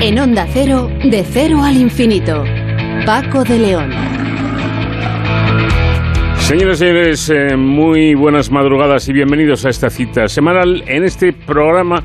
En Onda Cero, de cero al infinito. Paco de León. Señoras y señores, eh, muy buenas madrugadas y bienvenidos a esta cita semanal en este programa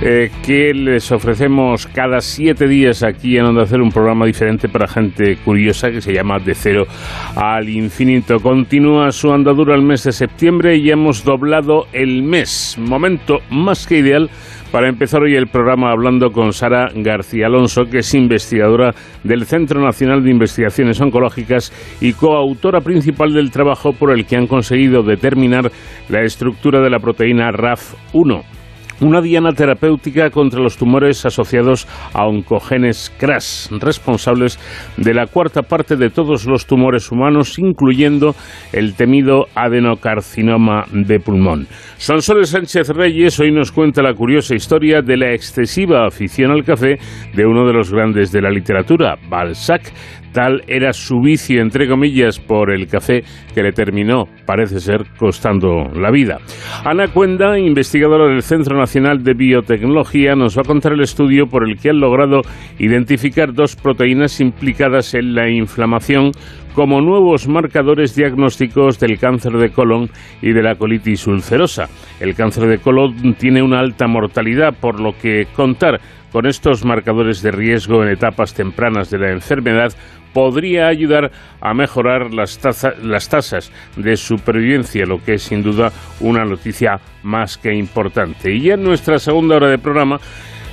eh, que les ofrecemos cada siete días aquí en Onda Cero, un programa diferente para gente curiosa que se llama De Cero al Infinito. Continúa su andadura el mes de septiembre y hemos doblado el mes, momento más que ideal para empezar hoy el programa hablando con Sara García Alonso, que es investigadora del Centro Nacional de Investigaciones Oncológicas y coautora principal del trabajo por el que han conseguido determinar la estructura de la proteína RAF1 una diana terapéutica contra los tumores asociados a oncogenes CRAS, responsables de la cuarta parte de todos los tumores humanos, incluyendo el temido adenocarcinoma de pulmón. Sonsoles Sánchez Reyes hoy nos cuenta la curiosa historia de la excesiva afición al café de uno de los grandes de la literatura, Balzac, Tal era su vicio, entre comillas, por el café que le terminó, parece ser, costando la vida. Ana Cuenda, investigadora del Centro Nacional de Biotecnología, nos va a contar el estudio por el que han logrado identificar dos proteínas implicadas en la inflamación como nuevos marcadores diagnósticos del cáncer de colon y de la colitis ulcerosa. El cáncer de colon tiene una alta mortalidad, por lo que contar con estos marcadores de riesgo en etapas tempranas de la enfermedad podría ayudar a mejorar las, las tasas de supervivencia, lo que es sin duda una noticia más que importante. Y ya en nuestra segunda hora de programa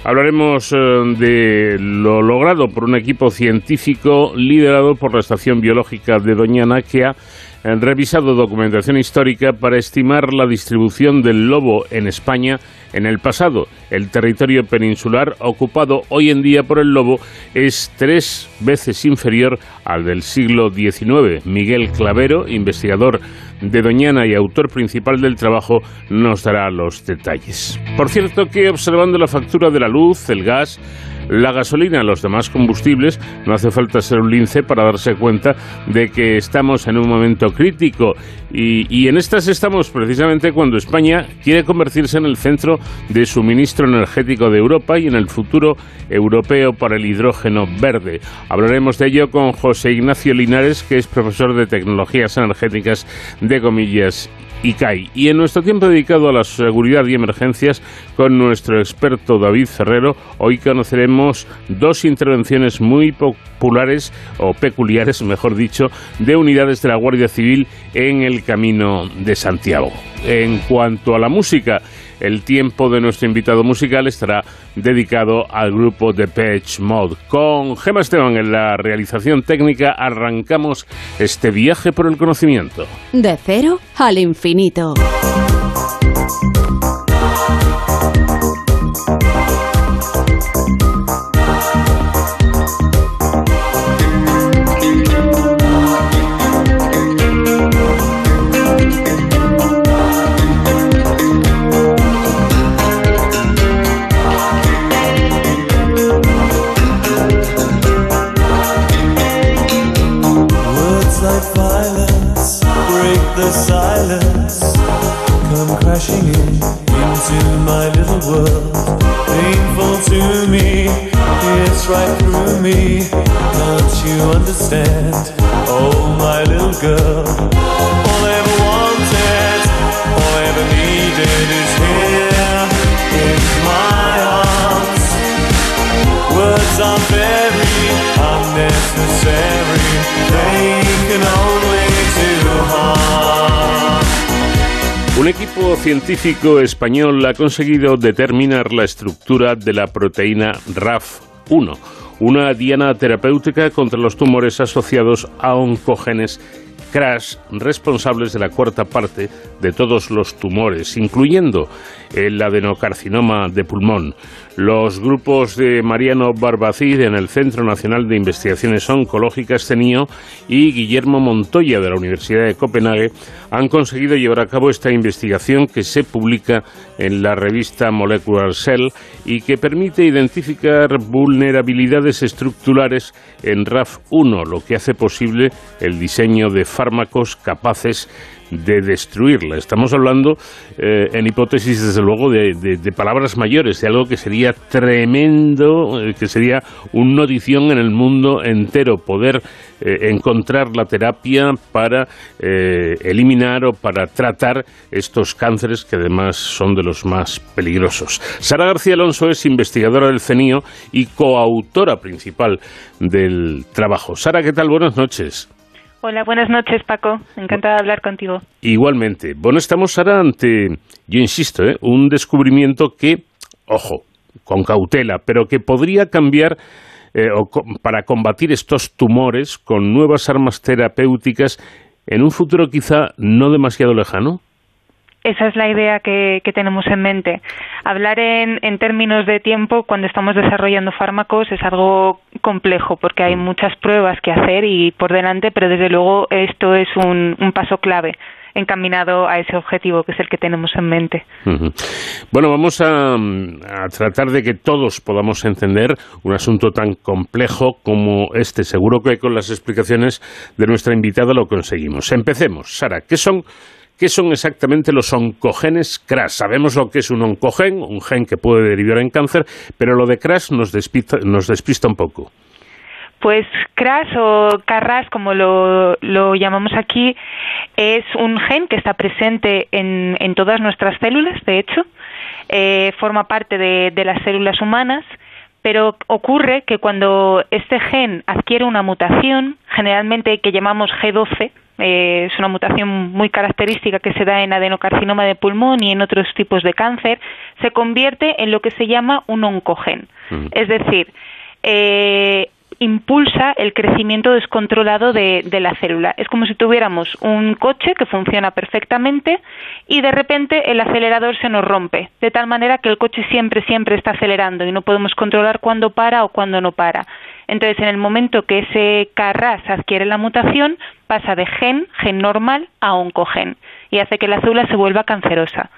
hablaremos eh, de lo logrado por un equipo científico liderado por la Estación Biológica de Doñana que ha han revisado documentación histórica para estimar la distribución del lobo en España en el pasado. El territorio peninsular ocupado hoy en día por el lobo es tres veces inferior al del siglo XIX. Miguel Clavero, investigador de Doñana y autor principal del trabajo, nos dará los detalles. Por cierto que observando la factura de la luz, el gas, la gasolina, los demás combustibles, no hace falta ser un lince para darse cuenta de que estamos en un momento crítico y, en estas estamos precisamente cuando España quiere convertirse en el centro de suministro energético de Europa y en el futuro europeo para el hidrógeno verde. Hablaremos de ello con José Ignacio Linares, que es profesor de tecnologías energéticas de comillas Y en nuestro tiempo dedicado a la seguridad y emergencias, con nuestro experto David Ferrero, hoy conoceremos dos intervenciones muy populares, o peculiares, mejor dicho, de unidades de la Guardia Civil en el Camino de Santiago. En cuanto a la música, el tiempo de nuestro invitado musical estará dedicado al grupo de Patch Mode. Con Gemma Esteban en la realización técnica arrancamos este viaje por el conocimiento. De cero al infinito. Científico español ha conseguido determinar la estructura de la proteína RAF 1, una diana terapéutica contra los tumores asociados a oncogenes CRASH responsables de la cuarta parte de todos los tumores, incluyendo el adenocarcinoma de pulmón. Los grupos de Mariano Barbacid en el Centro Nacional de Investigaciones Oncológicas CENIO y Guillermo Montoya de la Universidad de Copenhague han conseguido llevar a cabo esta investigación que se publica en la revista Molecular Cell y que permite identificar vulnerabilidades estructurales en RAF1, lo que hace posible el diseño de fármacos capaces de destruirla. Estamos hablando, eh, en hipótesis, desde luego, de, palabras mayores, de algo que sería tremendo, eh, que sería una notición en el mundo entero, poder eh, encontrar la terapia para eliminar o para tratar estos cánceres que además son de los más peligrosos. Sara García Alonso es investigadora del CENIO y coautora principal del trabajo. Sara, ¿qué tal? Buenas noches. Hola, buenas noches, Paco. Encantada de hablar contigo. Igualmente. Bueno, estamos ahora ante, yo insisto, ¿eh? un descubrimiento que, ojo, con cautela, pero que podría cambiar eh, para combatir estos tumores con nuevas armas terapéuticas en un futuro quizá no demasiado lejano. Esa es la idea que, tenemos en mente. Hablar en, términos de tiempo cuando estamos desarrollando fármacos es algo complejo porque hay muchas pruebas que hacer y por delante, pero desde luego esto es un, paso clave encaminado a ese objetivo que es el que tenemos en mente. Bueno, vamos a, tratar de que todos podamos entender un asunto tan complejo como este. Seguro que con las explicaciones de nuestra invitada lo conseguimos. Empecemos. Sara, ¿qué son ¿Qué son exactamente los oncogenes CRAS? Sabemos lo que es un oncogen, un gen que puede derivar en cáncer, pero lo de CRAS nos despista, nos despista un poco. Pues CRAS o CARRAS, como lo, llamamos aquí, es un gen que está presente en, todas nuestras células, de hecho, eh, forma parte de, de las células humanas, pero ocurre que cuando este gen adquiere una mutación, generalmente que llamamos G12, eh, es una mutación muy característica que se da en adenocarcinoma de pulmón y en otros tipos de cáncer, se convierte en lo que se llama un oncogen. Mm. Es decir, eh, impulsa el crecimiento descontrolado de, la célula. Es como si tuviéramos un coche que funciona perfectamente y de repente el acelerador se nos rompe, de tal manera que el coche siempre, siempre está acelerando y no podemos controlar cuándo para o cuándo no para. Entonces, en el momento que ese CARRAS adquiere la mutación, pasa de gen, gen normal, a oncogen y hace que la célula se vuelva cancerosa.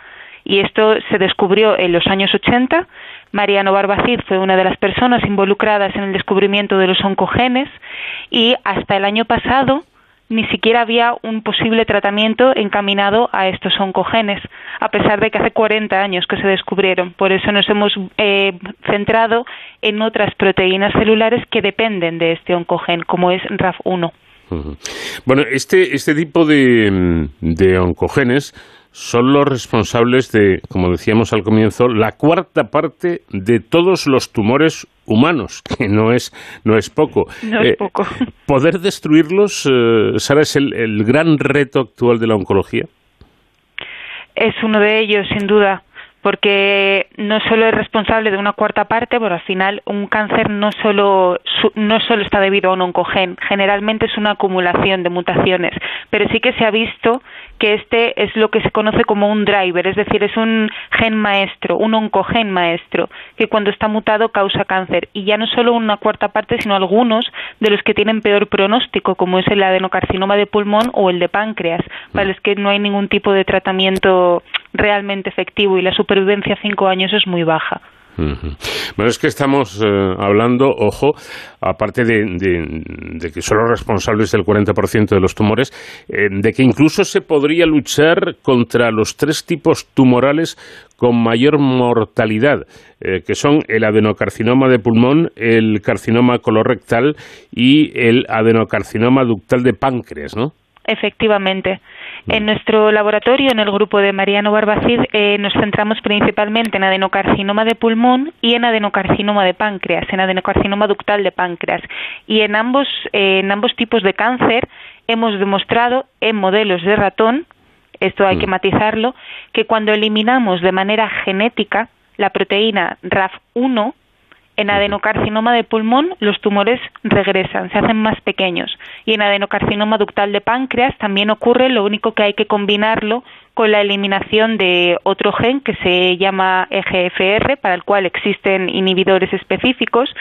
Y esto se descubrió en los años 80 Mariano Barbacid fue una de las personas involucradas en el descubrimiento de los oncogenes y hasta el año pasado ni siquiera había un posible tratamiento encaminado a estos oncogenes, a pesar de que hace 40 años que se descubrieron. Por eso nos hemos eh, centrado en otras proteínas celulares que dependen de este oncogen, como es RAF1. Bueno, este, este tipo de, de oncogenes son los responsables de, como decíamos al comienzo, la cuarta parte de todos los tumores humanos, que no es, no es poco. No es eh. ¿Poder destruirlos, eh, Sara, es el gran reto actual de la oncología? Es uno de ellos, sin duda porque no solo es responsable de una cuarta parte, pero al final un cáncer no solo, no solo está debido a un oncogen, generalmente es una acumulación de mutaciones, pero sí que se ha visto que este es lo que se conoce como un driver, es decir, es un gen maestro, un oncogen maestro, que cuando está mutado causa cáncer. Y ya no solo una cuarta parte, sino algunos de los que tienen peor pronóstico, como es el adenocarcinoma de pulmón o el de páncreas, para los que no hay ningún tipo de tratamiento realmente efectivo y la supervivencia a cinco años es muy baja. Bueno, es que estamos eh, hablando, ojo, aparte de, que son los responsables del 40% de los tumores, eh, de que incluso se podría luchar contra los tres tipos tumorales con mayor mortalidad, eh, que son el adenocarcinoma de pulmón, el carcinoma colorectal y el adenocarcinoma ductal de páncreas, ¿no? Efectivamente. En nuestro laboratorio, en el grupo de Mariano Barbacid, eh, nos centramos principalmente en adenocarcinoma de pulmón y en adenocarcinoma de páncreas, en adenocarcinoma ductal de páncreas. Y en ambos, eh, en ambos tipos de cáncer hemos demostrado en modelos de ratón, esto hay que mm. matizarlo, que cuando eliminamos de manera genética la proteína RAF1, en adenocarcinoma de pulmón los tumores regresan, se hacen más pequeños. Y en adenocarcinoma ductal de páncreas también ocurre, lo único que hay que combinarlo con la eliminación de otro gen que se llama EGFR, para el cual existen inhibidores específicos,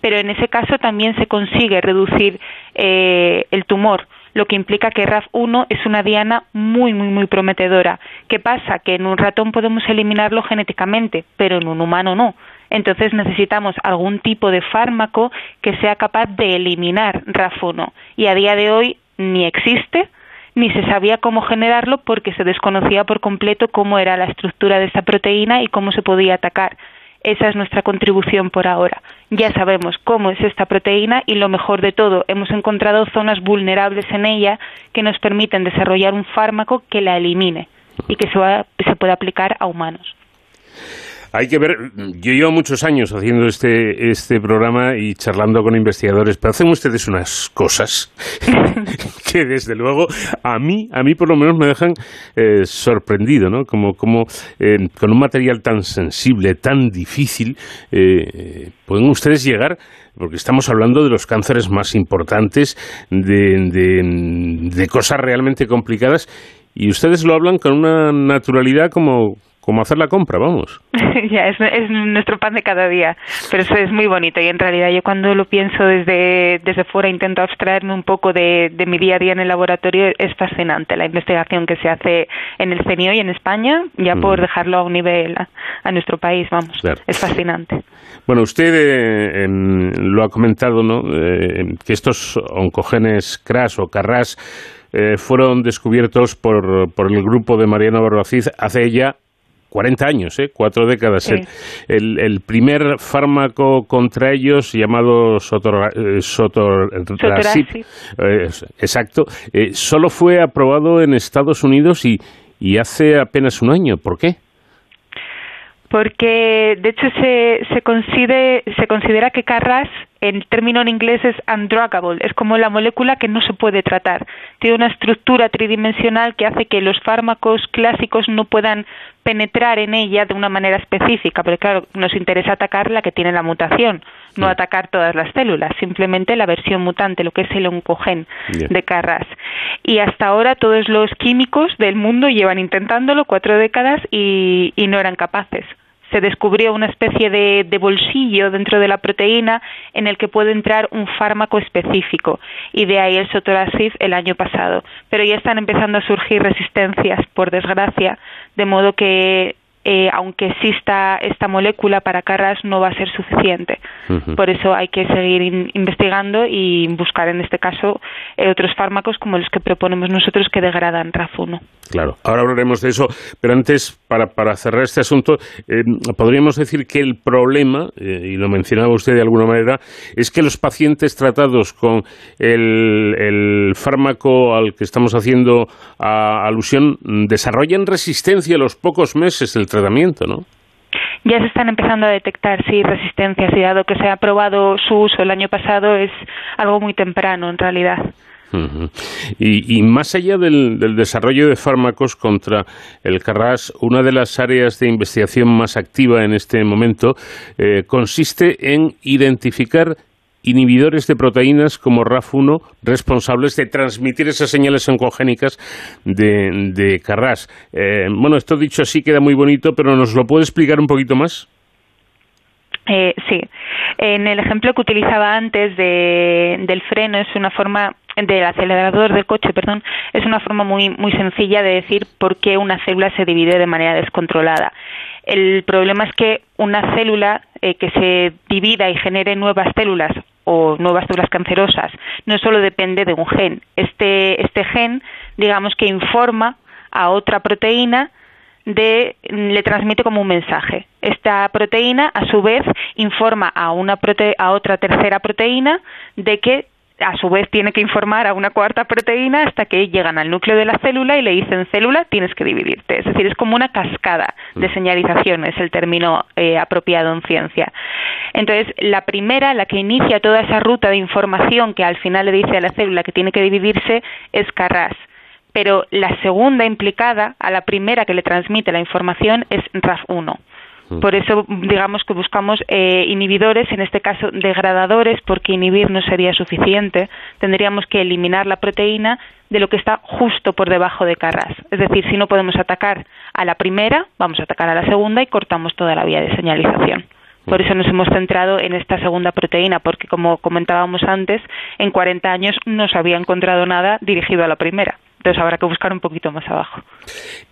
pero en ese caso también se consigue reducir eh, el tumor lo que implica que RAF1 es una diana muy, muy, muy prometedora. ¿Qué pasa? Que en un ratón podemos eliminarlo genéticamente, pero en un humano no. Entonces necesitamos algún tipo de fármaco que sea capaz de eliminar RAF1 y a día de hoy ni existe ni se sabía cómo generarlo porque se desconocía por completo cómo era la estructura de esta proteína y cómo se podía atacar. Esa es nuestra contribución por ahora. Ya sabemos cómo es esta proteína y lo mejor de todo, hemos encontrado zonas vulnerables en ella que nos permiten desarrollar un fármaco que la elimine y que se, se pueda aplicar a humanos. Hay que ver, yo llevo muchos años haciendo este, este programa y charlando con investigadores, pero hacen ustedes unas cosas que desde luego a mí, a mí por lo menos me dejan eh, sorprendido, ¿no? Como, como eh, con un material tan sensible, tan difícil, eh, pueden ustedes llegar porque estamos hablando de los cánceres más importantes, de, de, de cosas realmente complicadas, y ustedes lo hablan con una naturalidad como, como hacer la compra, vamos. ya, es, es, nuestro pan de cada día, pero eso es muy bonito y en realidad yo cuando lo pienso desde, desde fuera intento abstraerme un poco de, de mi día a día en el laboratorio, es fascinante la investigación que se hace en el CENIO y en España, ya por mm. dejarlo a un nivel a, nuestro país, vamos, claro. es fascinante. Bueno, usted eh, lo ha comentado, ¿no?, eh, que estos oncogenes CRAS o CARRAS eh, fueron descubiertos por, por el grupo de Mariano Barbacid hace ya 40 años, ¿eh? cuatro décadas. Sí. El, el, primer fármaco contra ellos, llamado sotor, sotorasib, eh, exacto, eh, solo fue aprobado en Estados Unidos y, y hace apenas un año. ¿Por qué? porque de hecho se, se, considera, se considera que Carras, el término en inglés es undruggable, es como la molécula que no se puede tratar. Tiene una estructura tridimensional que hace que los fármacos clásicos no puedan penetrar en ella de una manera específica, porque claro, nos interesa atacar la que tiene la mutación, no sí. atacar todas las células, simplemente la versión mutante, lo que es el oncogen de Carras. Y hasta ahora todos los químicos del mundo llevan intentándolo cuatro décadas y, y no eran capaces se descubrió una especie de, de, bolsillo dentro de la proteína en el que puede entrar un fármaco específico y de ahí el sotorasib el año pasado. Pero ya están empezando a surgir resistencias, por desgracia, de modo que eh, aunque exista esta molécula para Carras no va a ser suficiente. Uh -huh. Por eso hay que seguir in investigando y buscar en este caso eh, otros fármacos como los que proponemos nosotros que degradan RAF1. Claro, ahora hablaremos de eso, pero antes, para, para cerrar este asunto, eh, podríamos decir que el problema, eh, y lo mencionaba usted de alguna manera, es que los pacientes tratados con el, el fármaco al que estamos haciendo a, alusión desarrollan resistencia a los pocos meses del tratamiento, ¿no? ya se están empezando a detectar sí resistencias y dado que se ha probado su uso el año pasado es algo muy temprano en realidad. Uh -huh. y, y, más allá del, del, desarrollo de fármacos contra el Carras, una de las áreas de investigación más activa en este momento eh, consiste en identificar inhibidores de proteínas como RAF1 responsables de transmitir esas señales oncogénicas de, de Carras. Eh, bueno, esto dicho así queda muy bonito, pero ¿nos lo puede explicar un poquito más? Eh, sí. En el ejemplo que utilizaba antes de, del freno es una forma del acelerador del coche, perdón, es una forma muy muy sencilla de decir por qué una célula se divide de manera descontrolada. El problema es que una célula eh, que se divida y genere nuevas células o nuevas células cancerosas no solo depende de un gen. Este, este gen, digamos que informa a otra proteína de le transmite como un mensaje. Esta proteína, a su vez, informa a una prote a otra tercera proteína de que a su vez tiene que informar a una cuarta proteína hasta que llegan al núcleo de la célula y le dicen célula tienes que dividirte. Es decir, es como una cascada de mm. señalización, es el término eh, apropiado en ciencia. Entonces, la primera, la que inicia toda esa ruta de información que al final le dice a la célula que tiene que dividirse, es Carras pero la segunda implicada a la primera que le transmite la información es RAF1. Por eso, digamos que buscamos eh, inhibidores, en este caso degradadores, porque inhibir no sería suficiente. Tendríamos que eliminar la proteína de lo que está justo por debajo de Carras. Es decir, si no podemos atacar a la primera, vamos a atacar a la segunda y cortamos toda la vía de señalización. Por eso nos hemos centrado en esta segunda proteína, porque como comentábamos antes, en 40 años no se había encontrado nada dirigido a la primera. Entonces habrá que buscar un poquito más abajo.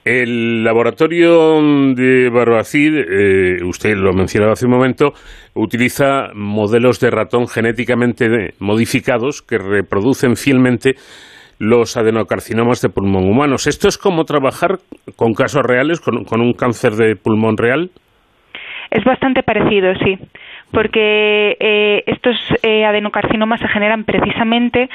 El laboratorio de Barbacid, eh, usted lo mencionaba hace un momento, utiliza modelos de ratón genéticamente modificados que reproducen fielmente los adenocarcinomas de pulmón humanos. ¿Esto es como trabajar con casos reales, con un cáncer de pulmón real? Es bastante parecido, sí, porque eh, estos eh, adenocarcinomas se generan precisamente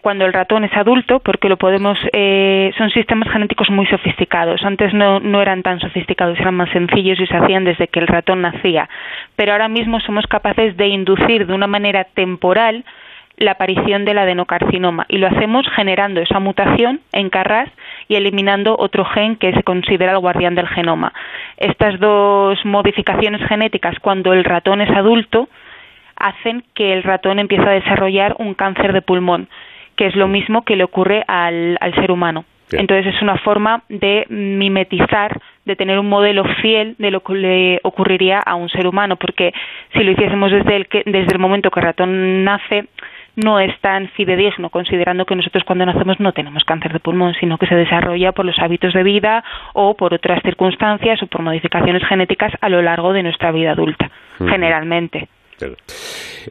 cuando el ratón es adulto, porque lo podemos, eh, son sistemas genéticos muy sofisticados. Antes no, no eran tan sofisticados, eran más sencillos y se hacían desde que el ratón nacía. Pero ahora mismo somos capaces de inducir de una manera temporal la aparición del adenocarcinoma y lo hacemos generando esa mutación en Carras y eliminando otro gen que se considera el guardián del genoma. Estas dos modificaciones genéticas cuando el ratón es adulto hacen que el ratón empiece a desarrollar un cáncer de pulmón, que es lo mismo que le ocurre al, ser humano. Entonces es una forma de mimetizar, de tener un modelo fiel de lo que le ocurriría a un ser humano, porque si lo hiciésemos desde el, desde el momento que el ratón nace, no es tan fidedigno, considerando que nosotros cuando nacemos no tenemos cáncer de pulmón, sino que se desarrolla por los hábitos de vida o por otras circunstancias o por modificaciones genéticas a lo largo de nuestra vida adulta, generalmente.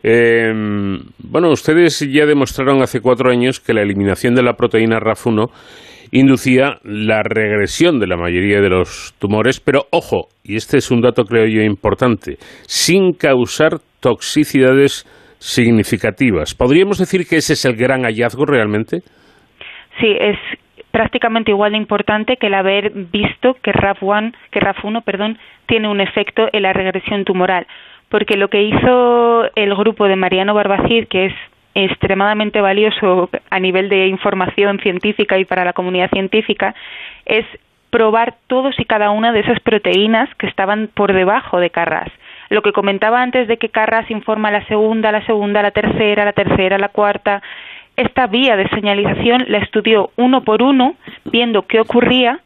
Em, bueno, ustedes ya demostraron hace cuatro años que la eliminación de la proteína RAF1 inducía la regresión de la mayoría de los tumores, pero ojo, y este es un dato creo yo importante, sin causar toxicidades significativas. ¿Podríamos decir que ese es el gran hallazgo realmente? Sí, es prácticamente igual de importante que el haber visto que RAF1, que RAF1, perdón, tiene un efecto en la regresión tumoral, porque lo que hizo el grupo de Mariano Barbacid, que es extremadamente valioso a nivel de información científica y para la comunidad científica, es probar todos y cada una de esas proteínas que estaban por debajo de Carras lo que comentaba antes de que Carras informa la segunda, la segunda, la tercera, la tercera, la cuarta, esta vía de señalización la estudió uno por uno, viendo qué ocurría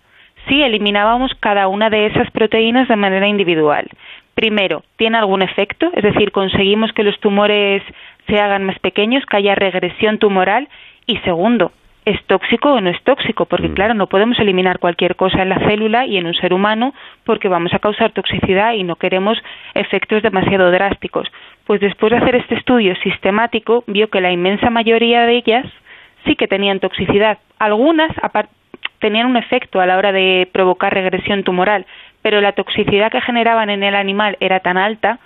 si eliminábamos cada una de esas proteínas de manera individual. Primero, ¿tiene algún efecto? Es decir, conseguimos que los tumores se hagan más pequeños, que haya regresión tumoral. Y segundo, es tóxico o no es tóxico, porque mm. claro, no podemos eliminar cualquier cosa en la célula y en un ser humano porque vamos a causar toxicidad y no queremos efectos demasiado drásticos. Pues después de hacer este estudio sistemático, vio que la inmensa mayoría de ellas sí que tenían toxicidad. Algunas tenían un efecto a la hora de provocar regresión tumoral, pero la toxicidad que generaban en el animal era tan alta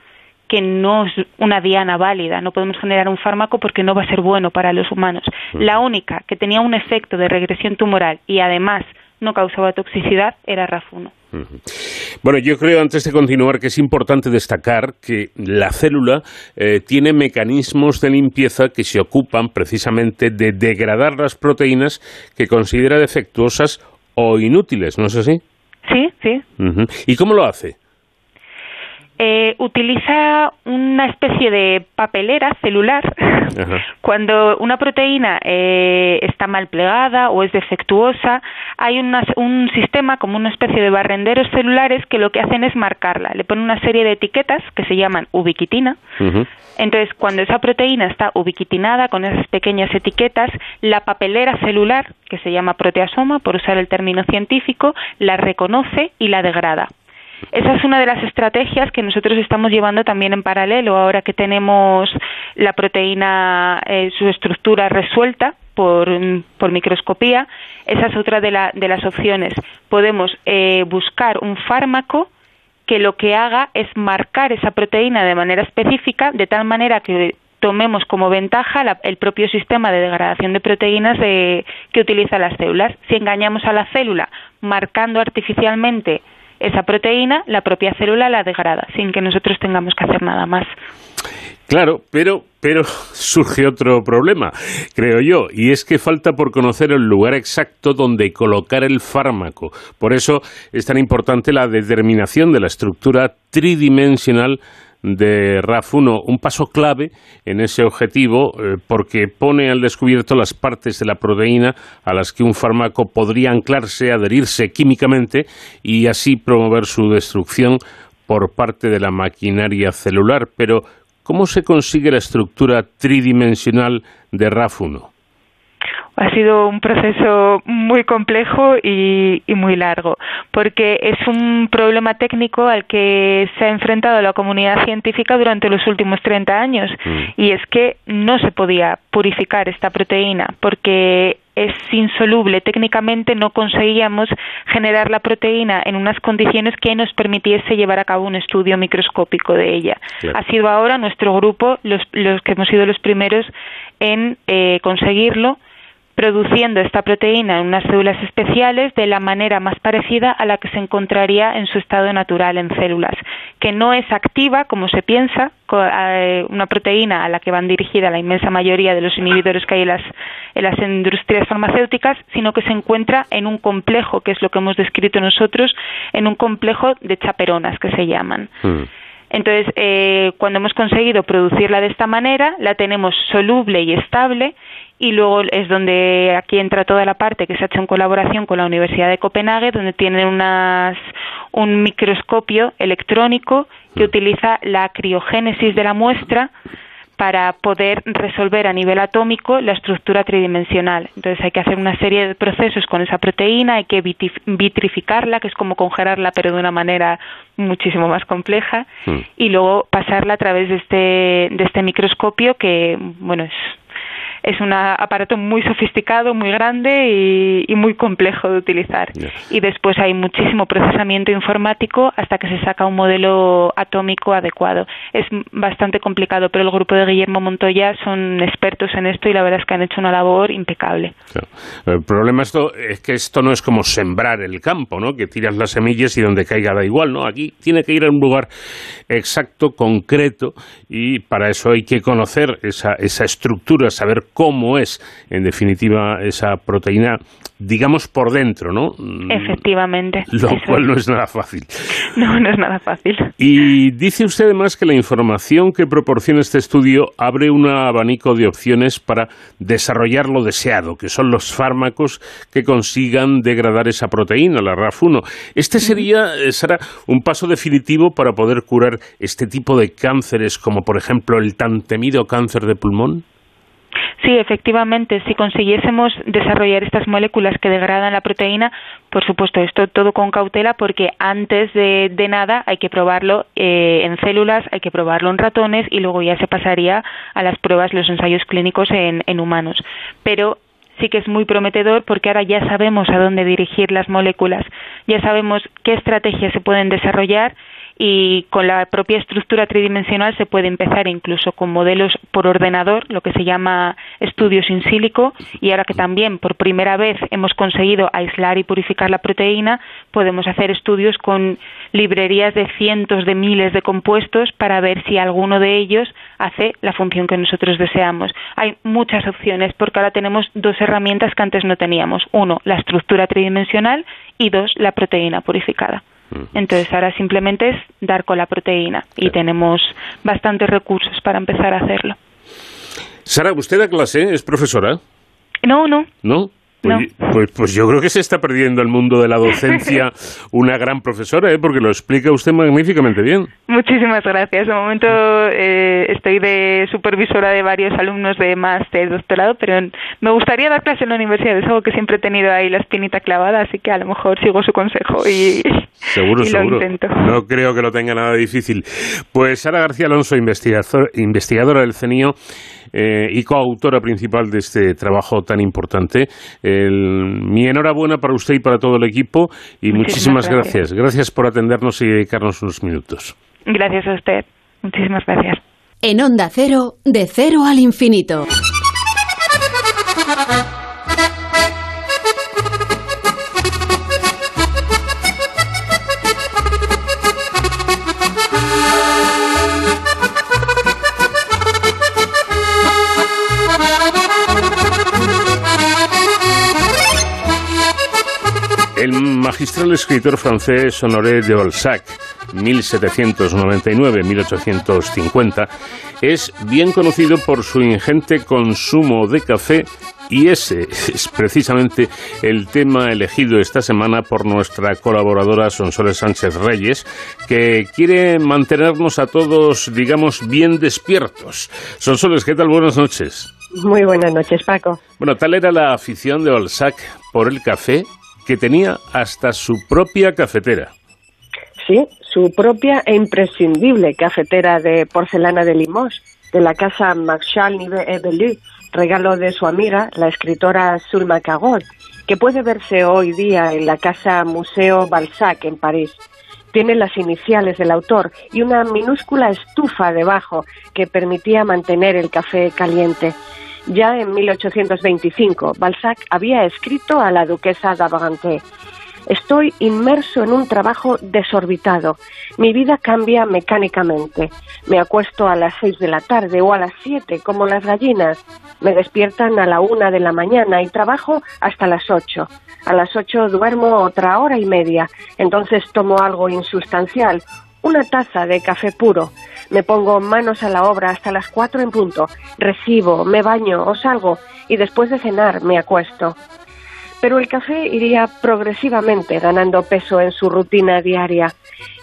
que no es una diana válida, no podemos generar un fármaco porque no va a ser bueno para los humanos. La única que tenía un efecto de regresión tumoral y además no causaba toxicidad era RAF1. Bueno, yo creo, antes de continuar, que es importante destacar que la célula eh, tiene mecanismos de limpieza que se ocupan precisamente de degradar las proteínas que considera defectuosas o inútiles, ¿no es así? Sí, sí. ¿Y cómo lo hace? Eh, utiliza una especie de papelera celular cuando una proteína eh, está mal plegada o es defectuosa hay un sistema como una especie de barrenderos celulares que lo que hacen es marcarla. Le ponen una serie de etiquetas que se llaman ubiquitina. Entonces cuando esa proteína está ubiquitinada con esas pequeñas etiquetas la papelera celular que se llama proteasoma por usar el término científico la reconoce y la degrada esa es una de las estrategias que nosotros estamos llevando también en paralelo ahora que tenemos la proteína, eh, su estructura resuelta por, por, microscopía. Esa es otra de, la, de las opciones. Podemos eh, buscar un fármaco que lo que haga es marcar esa proteína de manera específica de tal manera que tomemos como ventaja el propio sistema de degradación de proteínas de, que utiliza las células. Si engañamos a la célula marcando artificialmente esa proteína, la propia célula la degrada, sin que nosotros tengamos que hacer nada más. Claro, pero, pero surge otro problema, creo yo, y es que falta por conocer el lugar exacto donde colocar el fármaco. Por eso es tan importante la determinación de la estructura tridimensional de RAF1 un paso clave en ese objetivo eh, porque pone al descubierto las partes de la proteína a las que un fármaco podría anclarse, adherirse químicamente y así promover su destrucción por parte de la maquinaria celular. Pero, ¿cómo se consigue la estructura tridimensional de RAF1? Ha sido un proceso muy complejo y, muy largo, porque es un problema técnico al que se ha enfrentado la comunidad científica durante los últimos 30 años, mm. y es que no se podía purificar esta proteína, porque es insoluble. Técnicamente no conseguíamos generar la proteína en unas condiciones que nos permitiese llevar a cabo un estudio microscópico de ella. Ha sido ahora nuestro grupo los, los que hemos sido los primeros en eh, conseguirlo produciendo esta proteína en unas células especiales de la manera más parecida a la que se encontraría en su estado natural en células, que no es activa como se piensa, eh, una proteína a la que van dirigida la inmensa mayoría de los inhibidores que hay en las, en las industrias farmacéuticas, sino que se encuentra en un complejo, que es lo que hemos descrito nosotros, en un complejo de chaperonas que se llaman. Hmm. Entonces, eh, cuando hemos conseguido producirla de esta manera, la tenemos soluble y estable y luego es donde aquí entra toda la parte que se ha hecho en colaboración con la Universidad de Copenhague, donde tienen unas, un microscopio electrónico que mm. utiliza la criogénesis de la muestra para poder resolver a nivel atómico la estructura tridimensional. Entonces hay que hacer una serie de procesos con esa proteína, hay que vitrificarla, que es como congelarla, pero de una manera muchísimo más compleja, mm. y luego pasarla a través de este, de este microscopio que, bueno, es es un aparato muy sofisticado, muy grande y, muy complejo de utilizar. Y después hay muchísimo procesamiento informático hasta que se saca un modelo atómico adecuado. Es bastante complicado, pero el grupo de Guillermo Montoya son expertos en esto y la verdad es que han hecho una labor impecable. El problema esto es que esto no es como sembrar el campo, ¿no? Que tiras las semillas y donde caiga da igual, ¿no? Aquí tiene que ir a un lugar exacto, concreto y para eso hay que conocer esa, esa estructura, saber cómo es, en definitiva, esa proteína, digamos, por dentro, ¿no? Efectivamente. Lo cual no es nada fácil. No, no es nada fácil. Y dice usted además que la información que proporciona este estudio abre un abanico de opciones para desarrollar lo deseado, que son los fármacos que consigan degradar esa proteína, la RAF1. Este sería, eh, Sara, un paso definitivo para poder curar este tipo de cánceres, como por ejemplo el tan temido cáncer de pulmón. Sí, efectivamente, si consiguiésemos desarrollar estas moléculas que degradan la proteína, por supuesto, esto todo con cautela porque antes de, nada hay que probarlo eh, en células, hay que probarlo en ratones y luego ya se pasaría a las pruebas, los ensayos clínicos en, en humanos. Pero sí que es muy prometedor porque ahora ya sabemos a dónde dirigir las moléculas, ya sabemos qué estrategias se pueden desarrollar y con la propia estructura tridimensional se puede empezar incluso con modelos por ordenador, lo que se llama estudios in silico, y ahora que también por primera vez hemos conseguido aislar y purificar la proteína, podemos hacer estudios con librerías de cientos de miles de compuestos para ver si alguno de ellos hace la función que nosotros deseamos. Hay muchas opciones porque ahora tenemos dos herramientas que antes no teníamos. Uno, la estructura tridimensional y dos, la proteína purificada. Entonces ahora simplemente es dar con la proteína y tenemos bastantes recursos para empezar a hacerlo. Sara, ¿usted da clase? ¿Es profesora? No, no. ¿No? Pues, pues, pues, yo creo que se está perdiendo el mundo de la docencia una gran profesora, ¿eh? porque lo explica usted magníficamente bien. Muchísimas gracias. De momento eh, estoy de supervisora de varios alumnos de máster, doctorado, pero me gustaría dar clase en la universidad. Es algo que siempre he tenido ahí la espinita clavada, así que a lo mejor sigo su consejo y, seguro, seguro. lo intento. No creo que lo tenga nada difícil. Pues Sara García Alonso, investigador, investigadora del CENIO eh, y coautora principal de este trabajo tan importante. mi enhorabuena para usted y para todo el equipo y muchísimas, gracias. gracias. por atendernos y dedicarnos unos minutos. Gracias a usted. Muchísimas gracias. En Onda Cero, de cero al infinito. El magistral escritor francés Honoré de Balzac, 1799-1850, es bien conocido por su ingente consumo de café y ese es precisamente el tema elegido esta semana por nuestra colaboradora Sonsoles Sánchez Reyes, que quiere mantenernos a todos, digamos, bien despiertos. Sonsoles, ¿qué tal? Buenas noches. Muy buenas noches, Paco. Bueno, tal era la afición de Balzac por el café que tenía hasta su propia cafetera. Sí, su propia e imprescindible cafetera de porcelana de Limos, de la casa Marshall Nive Evelu, regalo de su amiga, la escritora Sulma Cagol, que puede verse hoy día en la casa Museo Balzac en París. Tiene las iniciales del autor y una minúscula estufa debajo que permitía mantener el café caliente. Ya en 1825, Balzac había escrito a la duquesa d'Abrantes Estoy inmerso en un trabajo desorbitado. Mi vida cambia mecánicamente. Me acuesto a las seis de la tarde o a las siete, como las gallinas. Me despiertan a la una de la mañana y trabajo hasta las ocho. A las ocho duermo otra hora y media. Entonces tomo algo insustancial, una taza de café puro. Me pongo manos a la obra hasta las cuatro en punto. Recibo, me baño o salgo y después de cenar me acuesto pero el café iría progresivamente ganando peso en su rutina diaria.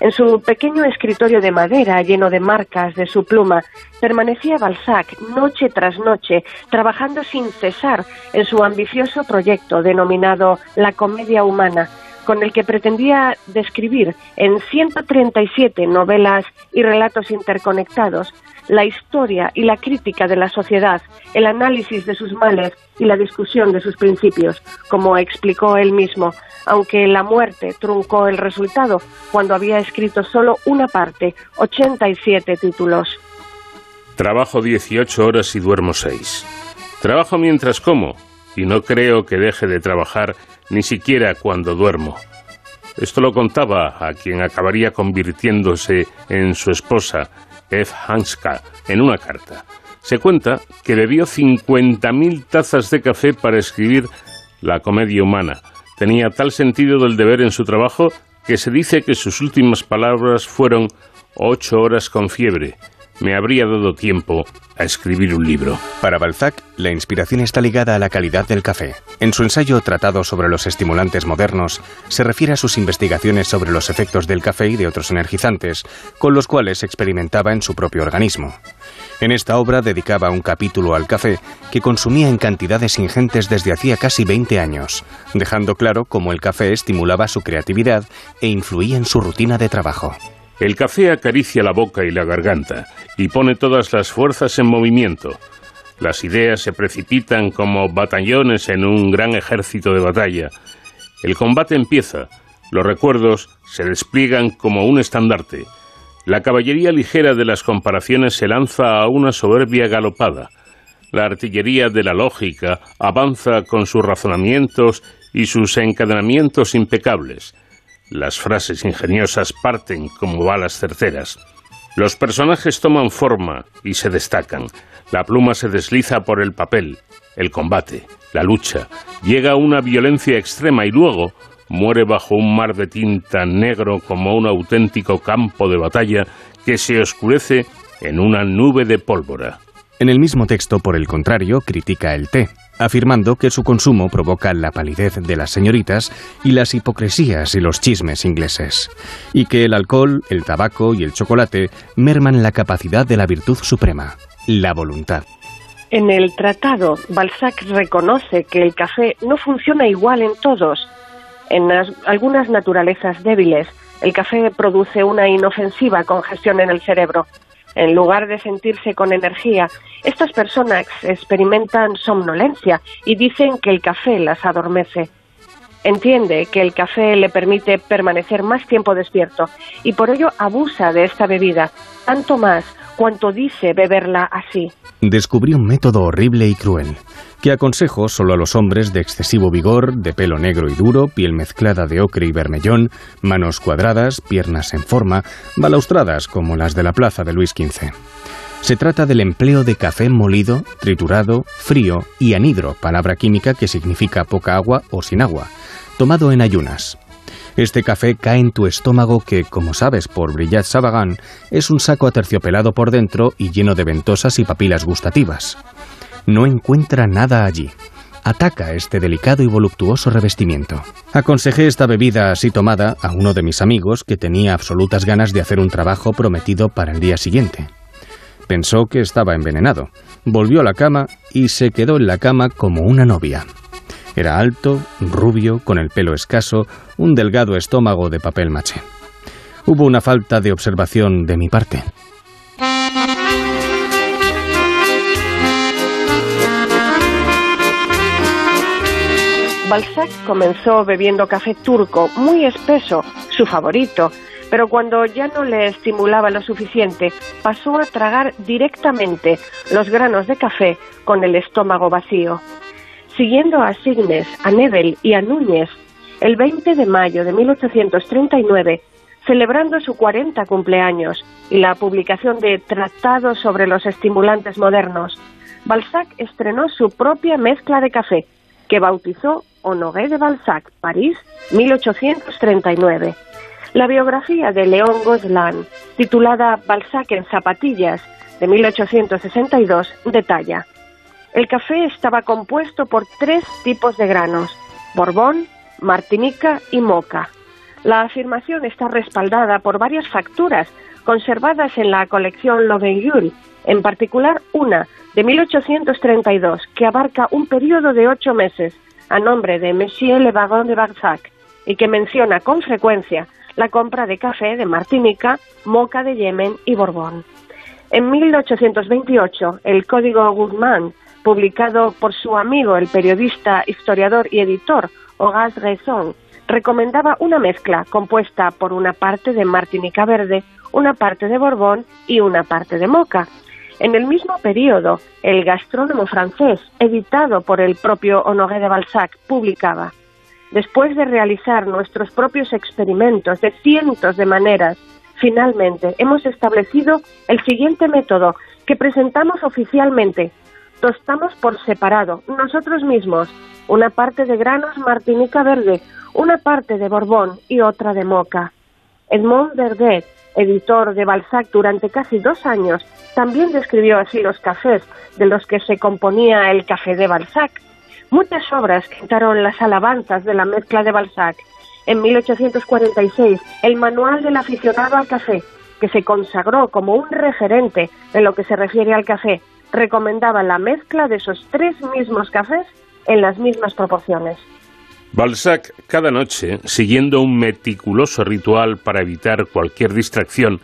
En su pequeño escritorio de madera lleno de marcas de su pluma, permanecía Balzac noche tras noche, trabajando sin cesar en su ambicioso proyecto denominado La Comedia Humana, con el que pretendía describir en 137 novelas y relatos interconectados la historia y la crítica de la sociedad, el análisis de sus males y la discusión de sus principios, como explicó él mismo, aunque la muerte truncó el resultado cuando había escrito solo una parte, 87 títulos. Trabajo 18 horas y duermo 6. Trabajo mientras como y no creo que deje de trabajar ni siquiera cuando duermo. Esto lo contaba a quien acabaría convirtiéndose en su esposa, F. Hanska, en una carta. Se cuenta que bebió 50.000 tazas de café para escribir La comedia humana. Tenía tal sentido del deber en su trabajo que se dice que sus últimas palabras fueron ocho horas con fiebre me habría dado tiempo a escribir un libro. Para Balzac, la inspiración está ligada a la calidad del café. En su ensayo Tratado sobre los estimulantes modernos, se refiere a sus investigaciones sobre los efectos del café y de otros energizantes, con los cuales experimentaba en su propio organismo. En esta obra dedicaba un capítulo al café que consumía en cantidades ingentes desde hacía casi 20 años, dejando claro cómo el café estimulaba su creatividad e influía en su rutina de trabajo. El café acaricia la boca y la garganta y pone todas las fuerzas en movimiento. Las ideas se precipitan como batallones en un gran ejército de batalla. El combate empieza, los recuerdos se despliegan como un estandarte. La caballería ligera de las comparaciones se lanza a una soberbia galopada. La artillería de la lógica avanza con sus razonamientos y sus encadenamientos impecables. Las frases ingeniosas parten como balas certeras. Los personajes toman forma y se destacan. La pluma se desliza por el papel, el combate, la lucha. Llega una violencia extrema y luego muere bajo un mar de tinta negro como un auténtico campo de batalla que se oscurece en una nube de pólvora. En el mismo texto, por el contrario, critica el té afirmando que su consumo provoca la palidez de las señoritas y las hipocresías y los chismes ingleses, y que el alcohol, el tabaco y el chocolate merman la capacidad de la virtud suprema, la voluntad. En el tratado, Balzac reconoce que el café no funciona igual en todos. En algunas naturalezas débiles, el café produce una inofensiva congestión en el cerebro, en lugar de sentirse con energía, estas personas experimentan somnolencia y dicen que el café las adormece. Entiende que el café le permite permanecer más tiempo despierto y por ello abusa de esta bebida, tanto más cuanto dice beberla así. Descubrí un método horrible y cruel que aconsejo solo a los hombres de excesivo vigor, de pelo negro y duro, piel mezclada de ocre y vermellón, manos cuadradas, piernas en forma, balaustradas como las de la plaza de Luis XV. Se trata del empleo de café molido, triturado, frío y anhidro, palabra química que significa poca agua o sin agua, tomado en ayunas. Este café cae en tu estómago que, como sabes por Brillat Savagan, es un saco aterciopelado por dentro y lleno de ventosas y papilas gustativas no encuentra nada allí. Ataca este delicado y voluptuoso revestimiento. Aconsejé esta bebida así tomada a uno de mis amigos que tenía absolutas ganas de hacer un trabajo prometido para el día siguiente. Pensó que estaba envenenado. Volvió a la cama y se quedó en la cama como una novia. Era alto, rubio, con el pelo escaso, un delgado estómago de papel maché. Hubo una falta de observación de mi parte. Balzac comenzó bebiendo café turco, muy espeso, su favorito, pero cuando ya no le estimulaba lo suficiente, pasó a tragar directamente los granos de café con el estómago vacío. Siguiendo a Signes, a Nebel y a Núñez, el 20 de mayo de 1839, celebrando su 40 cumpleaños y la publicación de Tratados sobre los estimulantes modernos, Balzac estrenó su propia mezcla de café, que bautizó Honoré de Balzac, París, 1839. La biografía de Léon Gozlan, titulada Balzac en zapatillas, de 1862, detalla. El café estaba compuesto por tres tipos de granos, Borbón, Martinica y Moca. La afirmación está respaldada por varias facturas conservadas en la colección Loveyul, en particular una de 1832 que abarca un periodo de ocho meses a nombre de Monsieur Le Baron de Balzac y que menciona con frecuencia la compra de café de Martinica, Moca de Yemen y Borbón. En 1828, el Código Guzmán, publicado por su amigo el periodista, historiador y editor Horace Raison, recomendaba una mezcla compuesta por una parte de Martinica verde, una parte de Borbón y una parte de Moca, en el mismo periodo, el gastrónomo francés, editado por el propio Honoré de Balzac, publicaba Después de realizar nuestros propios experimentos de cientos de maneras, finalmente hemos establecido el siguiente método que presentamos oficialmente. Tostamos por separado, nosotros mismos, una parte de granos martinica verde, una parte de borbón y otra de moca. Edmond Verdet, editor de Balzac durante casi dos años, también describió así los cafés de los que se componía el café de Balzac. Muchas obras cantaron las alabanzas de la mezcla de Balzac. En 1846, el Manual del aficionado al café, que se consagró como un referente en lo que se refiere al café, recomendaba la mezcla de esos tres mismos cafés en las mismas proporciones. Balzac, cada noche, siguiendo un meticuloso ritual para evitar cualquier distracción,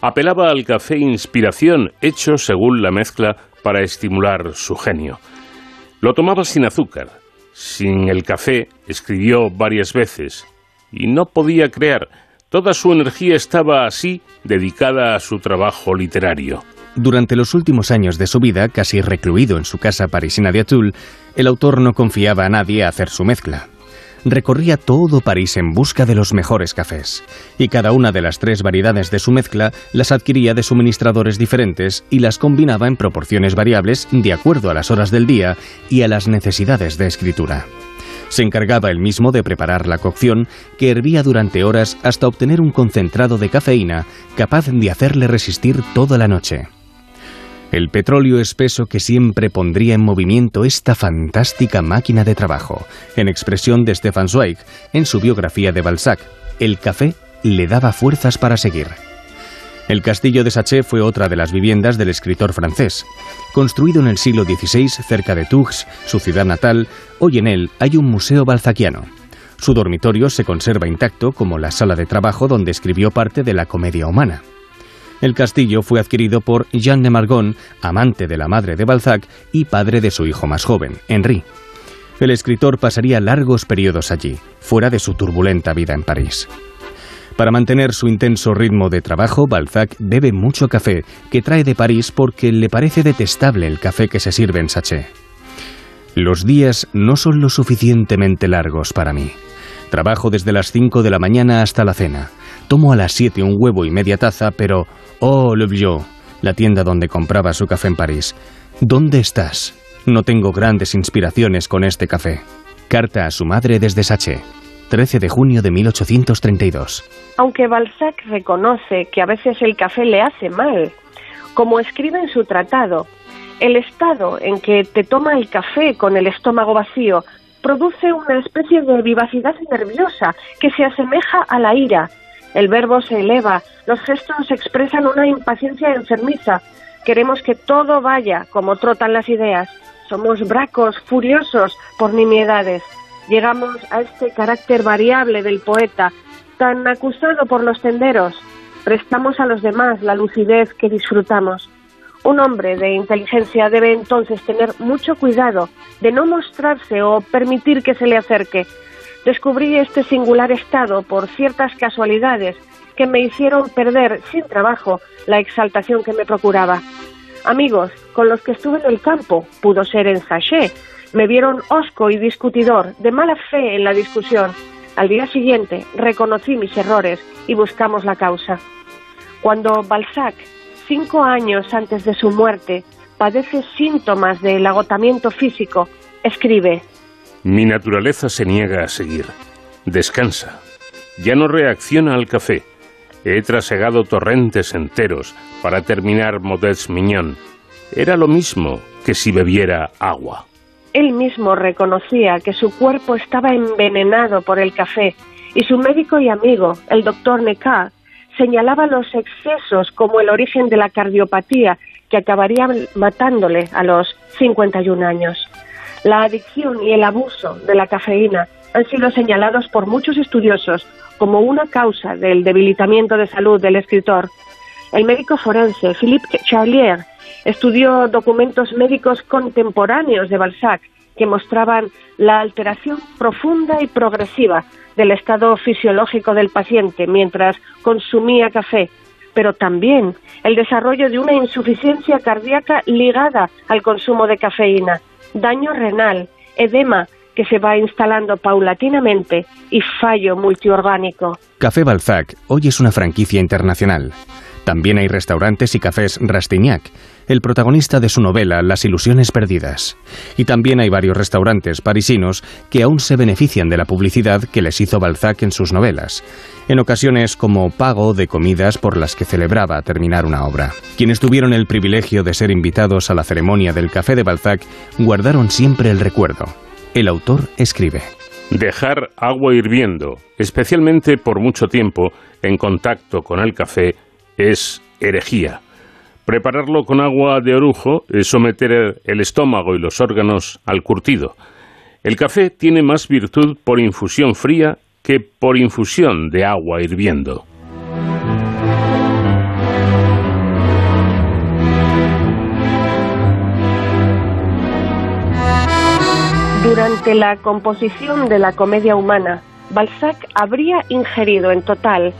apelaba al café inspiración hecho según la mezcla para estimular su genio. Lo tomaba sin azúcar, sin el café, escribió varias veces, y no podía crear. Toda su energía estaba así dedicada a su trabajo literario. Durante los últimos años de su vida, casi recluido en su casa parisina de Atul, el autor no confiaba a nadie a hacer su mezcla recorría todo París en busca de los mejores cafés, y cada una de las tres variedades de su mezcla las adquiría de suministradores diferentes y las combinaba en proporciones variables de acuerdo a las horas del día y a las necesidades de escritura. Se encargaba él mismo de preparar la cocción, que hervía durante horas hasta obtener un concentrado de cafeína capaz de hacerle resistir toda la noche el petróleo espeso que siempre pondría en movimiento esta fantástica máquina de trabajo, en expresión de Stefan Zweig en su biografía de Balzac. El café le daba fuerzas para seguir. El castillo de Saché fue otra de las viviendas del escritor francés. Construido en el siglo XVI cerca de Tours, su ciudad natal, hoy en él hay un museo balzaquiano. Su dormitorio se conserva intacto como la sala de trabajo donde escribió parte de la comedia humana. El castillo fue adquirido por Jean de Margon, amante de la madre de Balzac y padre de su hijo más joven, Henri. El escritor pasaría largos periodos allí, fuera de su turbulenta vida en París. Para mantener su intenso ritmo de trabajo, Balzac bebe mucho café que trae de París porque le parece detestable el café que se sirve en sachet. Los días no son lo suficientemente largos para mí. Trabajo desde las 5 de la mañana hasta la cena. Tomo a las 7 un huevo y media taza, pero Oh, Le Vieux, la tienda donde compraba su café en París. ¿Dónde estás? No tengo grandes inspiraciones con este café. Carta a su madre desde Saché, 13 de junio de 1832. Aunque Balzac reconoce que a veces el café le hace mal, como escribe en su tratado, el estado en que te toma el café con el estómago vacío produce una especie de vivacidad nerviosa que se asemeja a la ira el verbo se eleva, los gestos expresan una impaciencia enfermiza, Queremos que todo vaya como trotan las ideas. Somos bracos, furiosos por nimiedades. Llegamos a este carácter variable del poeta, tan acusado por los tenderos. Prestamos a los demás la lucidez que disfrutamos. Un hombre de inteligencia debe entonces tener mucho cuidado de no mostrarse o permitir que se le acerque. Descubrí este singular estado por ciertas casualidades que me hicieron perder sin trabajo la exaltación que me procuraba. Amigos con los que estuve en el campo, pudo ser en Sachet, me vieron osco y discutidor, de mala fe en la discusión. Al día siguiente reconocí mis errores y buscamos la causa. Cuando Balzac, cinco años antes de su muerte, padece síntomas del agotamiento físico, escribe Mi naturaleza se niega a seguir. Descansa. Ya no reacciona al café. He trasegado torrentes enteros para terminar Models Miñón. Era lo mismo que si bebiera agua. Él mismo reconocía que su cuerpo estaba envenenado por el café y su médico y amigo, el doctor Necker, señalaba los excesos como el origen de la cardiopatía que acabaría matándole a los 51 años. La adicción y el abuso de la cafeína han sido señalados por muchos estudiosos como una causa del debilitamiento de salud del escritor. El médico forense Philippe Charlier estudió documentos médicos contemporáneos de Balzac que mostraban la alteración profunda y progresiva del estado fisiológico del paciente mientras consumía café, pero también el desarrollo de una insuficiencia cardíaca ligada al consumo de cafeína, daño renal, edema que se va instalando paulatinamente y fallo multiorgánico. Café Balzac hoy es una franquicia internacional. También hay restaurantes y cafés Rastignac, el protagonista de su novela Las ilusiones perdidas. Y también hay varios restaurantes parisinos que aún se benefician de la publicidad que les hizo Balzac en sus novelas, en ocasiones como pago de comidas por las que celebraba terminar una obra. Quienes tuvieron el privilegio de ser invitados a la ceremonia del café de Balzac guardaron siempre el recuerdo. El autor escribe. Dejar agua hirviendo, especialmente por mucho tiempo, en contacto con el café, es herejía. Prepararlo con agua de orujo es someter el estómago y los órganos al curtido. El café tiene más virtud por infusión fría que por infusión de agua hirviendo. Durante la composición de la comedia humana, Balzac habría ingerido en total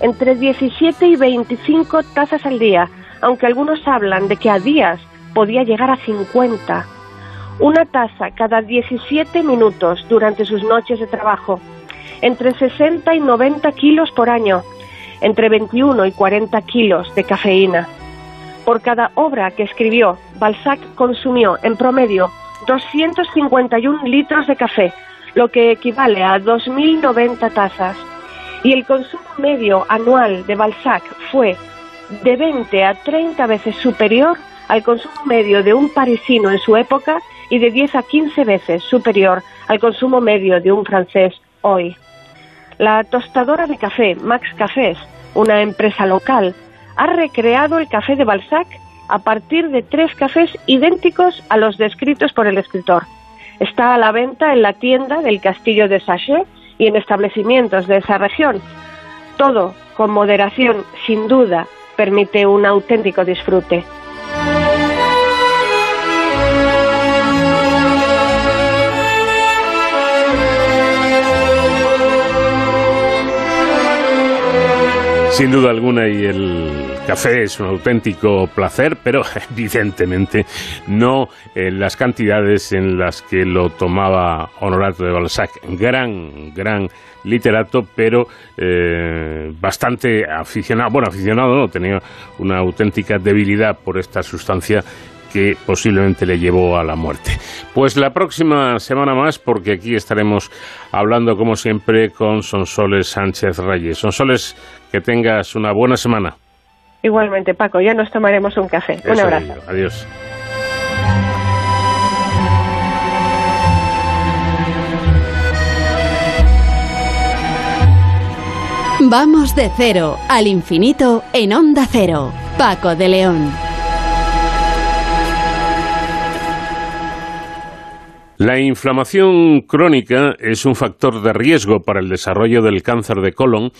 entre 17 y 25 tazas al día, aunque algunos hablan de que a días podía llegar a 50. Una taza cada 17 minutos durante sus noches de trabajo, entre 60 y 90 kilos por año, entre 21 y 40 kilos de cafeína. Por cada obra que escribió, Balzac consumió en promedio 251 litros de café, lo que equivale a 2.090 tazas. Y el consumo medio anual de Balzac fue de 20 a 30 veces superior al consumo medio de un parisino en su época y de 10 a 15 veces superior al consumo medio de un francés hoy. La tostadora de café Max Cafés, una empresa local, ha recreado el café de Balzac a partir de tres cafés idénticos a los descritos por el escritor. Está a la venta en la tienda del castillo de Sachet y en establecimientos de esa región. Todo con moderación, sin duda, permite un auténtico disfrute. Sin duda alguna, y el café es un auténtico placer, pero evidentemente no en las cantidades en las que lo tomaba Honorato de Balzac. Gran, gran literato, pero eh, bastante aficionado. Bueno, aficionado no, tenía una auténtica debilidad por esta sustancia que posiblemente le llevó a la muerte. Pues la próxima semana más, porque aquí estaremos hablando como siempre con Sonsoles Sánchez Reyes. Sonsoles, que tengas una buena semana. Igualmente, Paco, ya nos tomaremos un café. un abrazo. digo. Adiós. Vamos de cero al infinito en Onda Cero. Paco de León. La inflamación crónica es un factor de riesgo para el desarrollo del cáncer de colon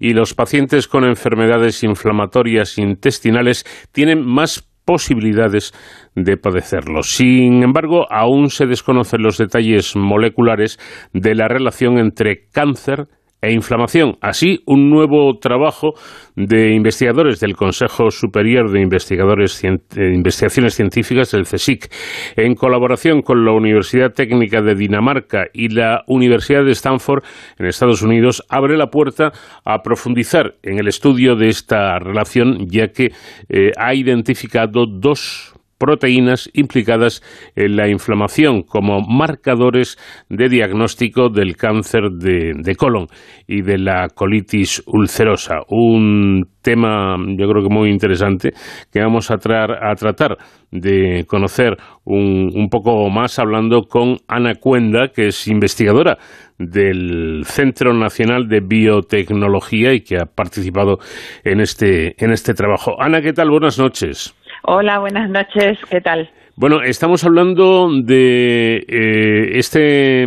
y los pacientes con enfermedades inflamatorias intestinales tienen más posibilidades de padecerlo. Sin embargo, aún se desconocen los detalles moleculares de la relación entre cáncer e inflamación. Así, un nuevo trabajo de investigadores del Consejo Superior de Investigadores Investigaciones Científicas, el CSIC, en colaboración con la Universidad Técnica de Dinamarca y la Universidad de Stanford en Estados Unidos, abre la puerta a profundizar en el estudio de esta relación, ya que eh, ha identificado dos proteínas implicadas en la inflamación como marcadores de diagnóstico del cáncer de, colon y de la colitis ulcerosa. Un tema yo creo que muy interesante que vamos a, a tratar de conocer un, un, poco más hablando con Ana Cuenda, que es investigadora del Centro Nacional de Biotecnología y que ha participado en este, en este trabajo. Ana, ¿qué tal? Buenas noches. Hola, buenas noches, ¿qué tal? Bueno, estamos hablando de eh, este eh,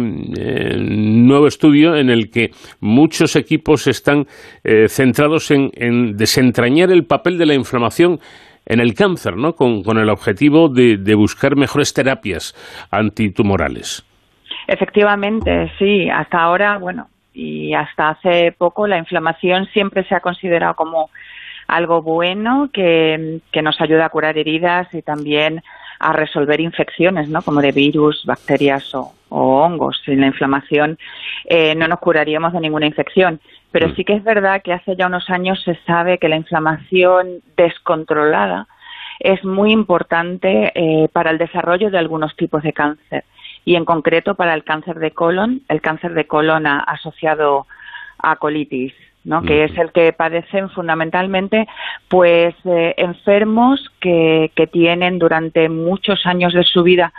nuevo estudio en el que muchos equipos están eh, centrados en, desentrañar el papel de la inflamación en el cáncer, ¿no? Con, el objetivo de, de, buscar mejores terapias antitumorales. Efectivamente, sí. Hasta ahora, bueno, y hasta hace poco la inflamación siempre se ha considerado como algo bueno que, nos ayuda a curar heridas y también a resolver infecciones, ¿no? Como de virus, bacterias o, hongos. Sin la inflamación eh, no nos curaríamos de ninguna infección. Pero mm. sí que es verdad que hace ya unos años se sabe que la inflamación descontrolada es muy importante eh, para el desarrollo de algunos tipos de cáncer y en concreto para el cáncer de colon, el cáncer de colon asociado a colitis que es el que padecen fundamentalmente pues eh, enfermos que, que tienen durante muchos años de su vida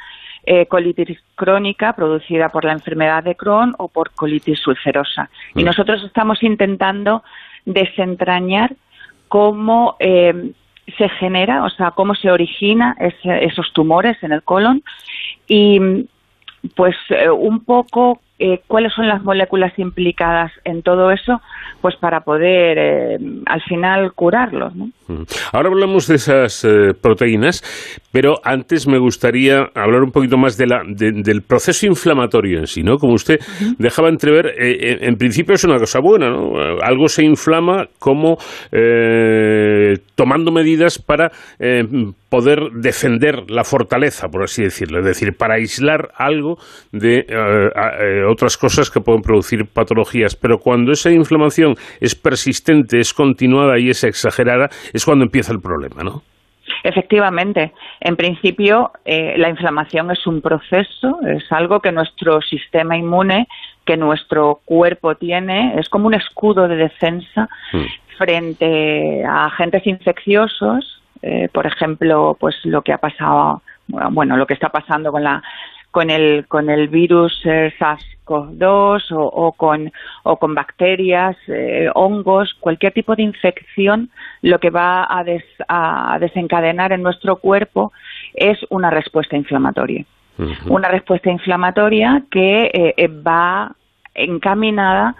eh, colitis crónica producida por la enfermedad de Crohn o por colitis ulcerosa. Y nosotros estamos intentando desentrañar cómo eh, se genera, o sea, cómo se origina esos tumores en el colon y pues un poco eh, cuáles son las moléculas implicadas en todo eso, pues para poder eh, al final curarlos. ¿no? Mm. Ahora hablamos de esas eh, proteínas, pero antes me gustaría hablar un poquito más de la, del proceso inflamatorio en sí, ¿no? Como usted dejaba entrever, en principio es una cosa buena, ¿no? Algo se inflama como tomando medidas para poder defender la fortaleza, por así decirlo, es decir, para aislar algo de otras cosas que pueden producir patologías, pero cuando esa inflamación es persistente, es continuada y es exagerada, es cuando empieza el problema, ¿no? Efectivamente, en principio eh, la inflamación es un proceso, es algo que nuestro sistema inmune, que nuestro cuerpo tiene, es como un escudo de defensa hmm. frente a agentes infecciosos, eh, por ejemplo, pues lo que ha pasado, bueno, lo que está pasando con la con el con el virus eh, SARS-CoV-2 o, con o con bacterias, eh, hongos, cualquier tipo de infección, lo que va a, a desencadenar en nuestro cuerpo es una respuesta inflamatoria. Una respuesta inflamatoria que eh, va encaminada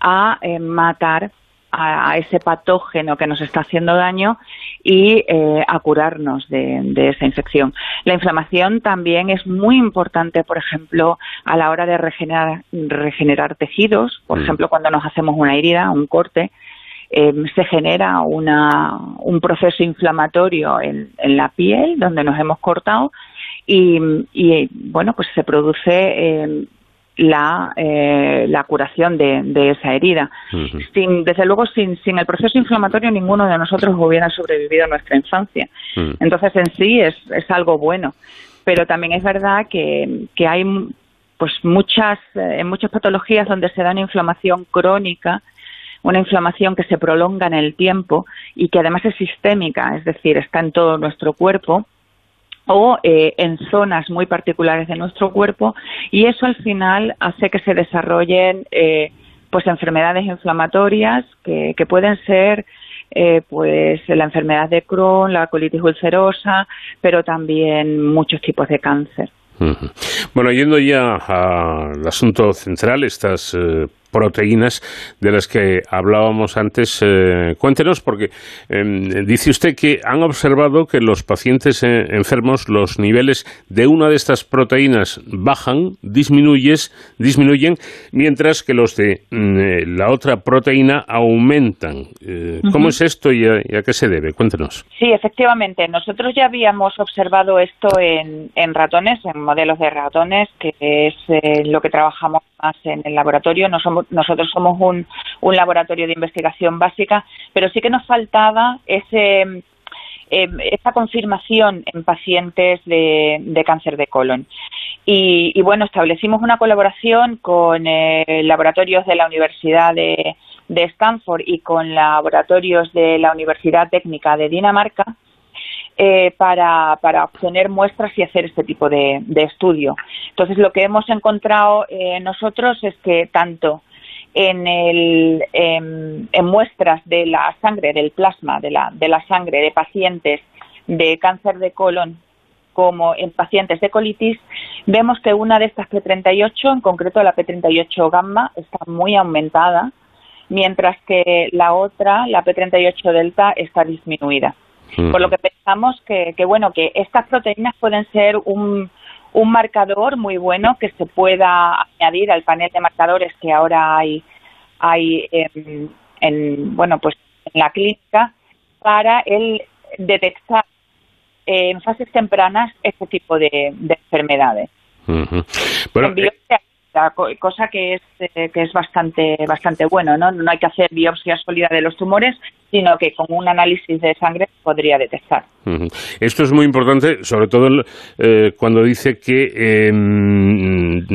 a matar a, ese patógeno que nos está haciendo daño y eh, a curarnos de, esa infección. La inflamación también es muy importante, por ejemplo, a la hora de regenerar, regenerar tejidos, por mm. ejemplo, cuando nos hacemos una herida, un corte, eh, se genera una, un proceso inflamatorio en, en, la piel donde nos hemos cortado y, y bueno, pues se produce eh, la, eh, la curación de, de esa herida. sin, desde luego, sin, sin el proceso inflamatorio, ninguno de nosotros hubiera sobrevivido a nuestra infancia. Entonces, en sí es, es algo bueno. Pero también es verdad que, que hay pues muchas, eh, en muchas patologías donde se da una inflamación crónica, una inflamación que se prolonga en el tiempo y que además es sistémica, es decir, está en todo nuestro cuerpo, o eh, en zonas muy particulares de nuestro cuerpo y eso al final hace que se desarrollen eh, pues enfermedades inflamatorias que, pueden ser eh, pues la enfermedad de Crohn, la colitis ulcerosa, pero también muchos tipos de cáncer. Bueno, yendo ya al asunto central, estas eh, proteínas de las que hablábamos antes. Eh, cuéntenos, porque em, dice usted que han observado que los pacientes eh, enfermos los niveles de una de estas proteínas bajan, disminuyes, disminuyen, mientras que los de mm, eh, la otra proteína aumentan. ¿Cómo es esto y a, qué se debe? Cuéntenos. Sí, efectivamente. Nosotros ya habíamos observado esto en, en ratones, en modelos de ratones, que es lo que trabajamos más en el laboratorio. No somos nosotros somos un, un laboratorio de investigación básica, pero sí que nos faltaba ese em, esa confirmación en pacientes de, cáncer de colon. Y, bueno, establecimos una colaboración con eh, laboratorios de la Universidad de, Stanford y con laboratorios de la Universidad Técnica de Dinamarca eh, para, para, obtener muestras y hacer este tipo de, estudio. Entonces, lo que hemos encontrado eh, nosotros es que tanto en, el, en, muestras de la sangre, del plasma, de la, de la sangre de pacientes de cáncer de colon como en pacientes de colitis, vemos que una de estas P38, en concreto la P38 gamma, está muy aumentada, mientras que la otra, la P38 delta, está disminuida. Por lo que pensamos que, que, bueno, que estas proteínas pueden ser un, un marcador muy bueno que se pueda añadir al panel de marcadores que ahora hay, hay en, bueno, pues en la clínica para el detectar en fases tempranas este tipo de, enfermedades cosa que es, eh, que es bastante, bastante bueno, ¿no? No hay que hacer biopsia sólida de los tumores, sino que con un análisis de sangre podría detectar. Esto es muy importante, sobre todo eh, cuando dice que em,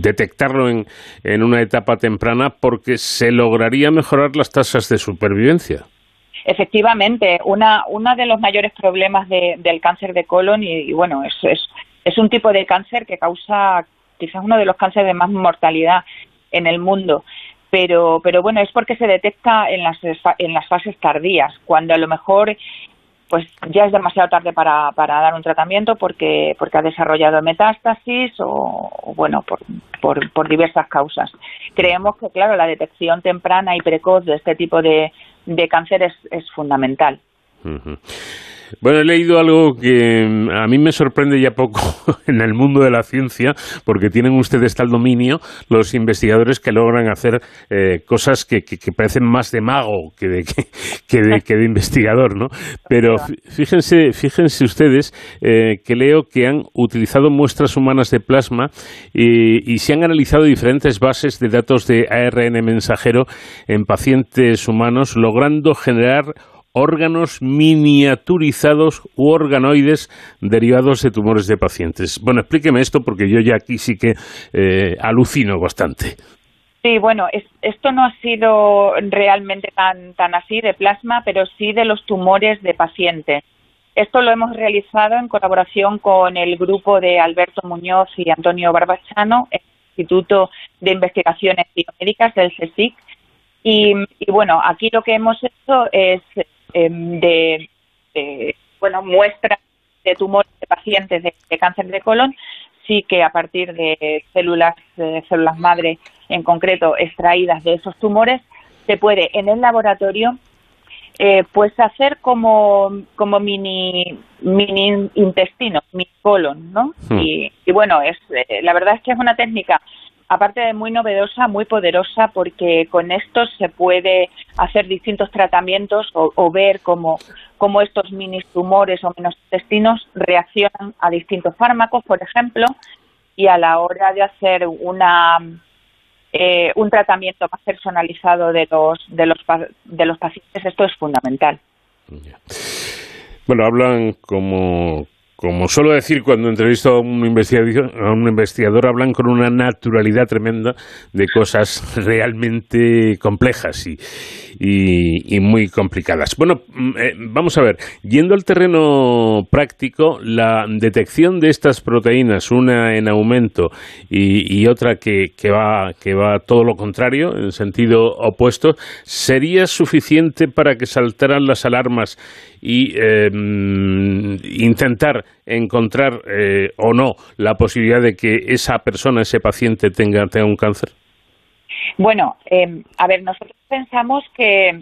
detectarlo en, en una etapa temprana porque se lograría mejorar las tasas de supervivencia. Efectivamente, una, uno de los mayores problemas del cáncer de colon, y, y bueno, es, es, es un tipo de cáncer que causa quizás uno de los cánceres de más mortalidad en el mundo. Pero, pero bueno, es porque se detecta en las, en las fases tardías, cuando a lo mejor pues ya es demasiado tarde para, para dar un tratamiento porque, porque ha desarrollado metástasis o, bueno, por, por, por, diversas causas. Creemos que, claro, la detección temprana y precoz de este tipo de, de cáncer es, es fundamental. Bueno, he leído algo que mm, a mí me sorprende ya poco en el mundo de la ciencia, porque tienen ustedes tal dominio los investigadores que logran hacer eh, cosas que, parecen más de mago que de, que, de, investigador, ¿no? Pero fíjense, fíjense ustedes eh, que leo que han utilizado muestras humanas de plasma y, y se han analizado diferentes bases de datos de ARN mensajero en pacientes humanos, logrando generar órganos miniaturizados u organoides derivados de tumores de pacientes. Bueno, explíqueme esto porque yo ya aquí sí que eh, alucino bastante. Sí, bueno, esto no ha sido realmente tan, tan así de plasma, pero sí de los tumores de pacientes. Esto lo hemos realizado en colaboración con el grupo de Alberto Muñoz y Antonio Barbachano, el Instituto de Investigaciones Biomédicas del CSIC. Y bueno, aquí lo que hemos hecho es Em, de, bueno muestras de tumores de pacientes de, cáncer de colon sí que a partir de células células madre en concreto extraídas de esos tumores se puede en el laboratorio eh, pues hacer como como mini mini intestino mini colon no hmm. y, y, bueno es eh, la verdad es que es una técnica aparte de muy novedosa, muy poderosa, porque con esto se puede hacer distintos tratamientos o, ver cómo, cómo, estos mini tumores o menos intestinos reaccionan a distintos fármacos, por ejemplo, y a la hora de hacer una eh, un tratamiento más personalizado de los de los de los pacientes esto es fundamental. Bueno, hablan como como suelo decir cuando entrevisto a un, investigador, a un investigador, hablan con una naturalidad tremenda de cosas realmente complejas. Y, y, muy complicadas. Bueno, mm, eh, vamos a ver, yendo al terreno práctico, la detección de estas proteínas, una en aumento y, otra que, que, va, que va todo lo contrario, en sentido opuesto, ¿sería suficiente para que saltaran las alarmas y eh, mm, intentar encontrar eh, o no la posibilidad de que esa persona, ese paciente tenga, tenga un cáncer? Bueno, eh, a ver, nosotros pensamos que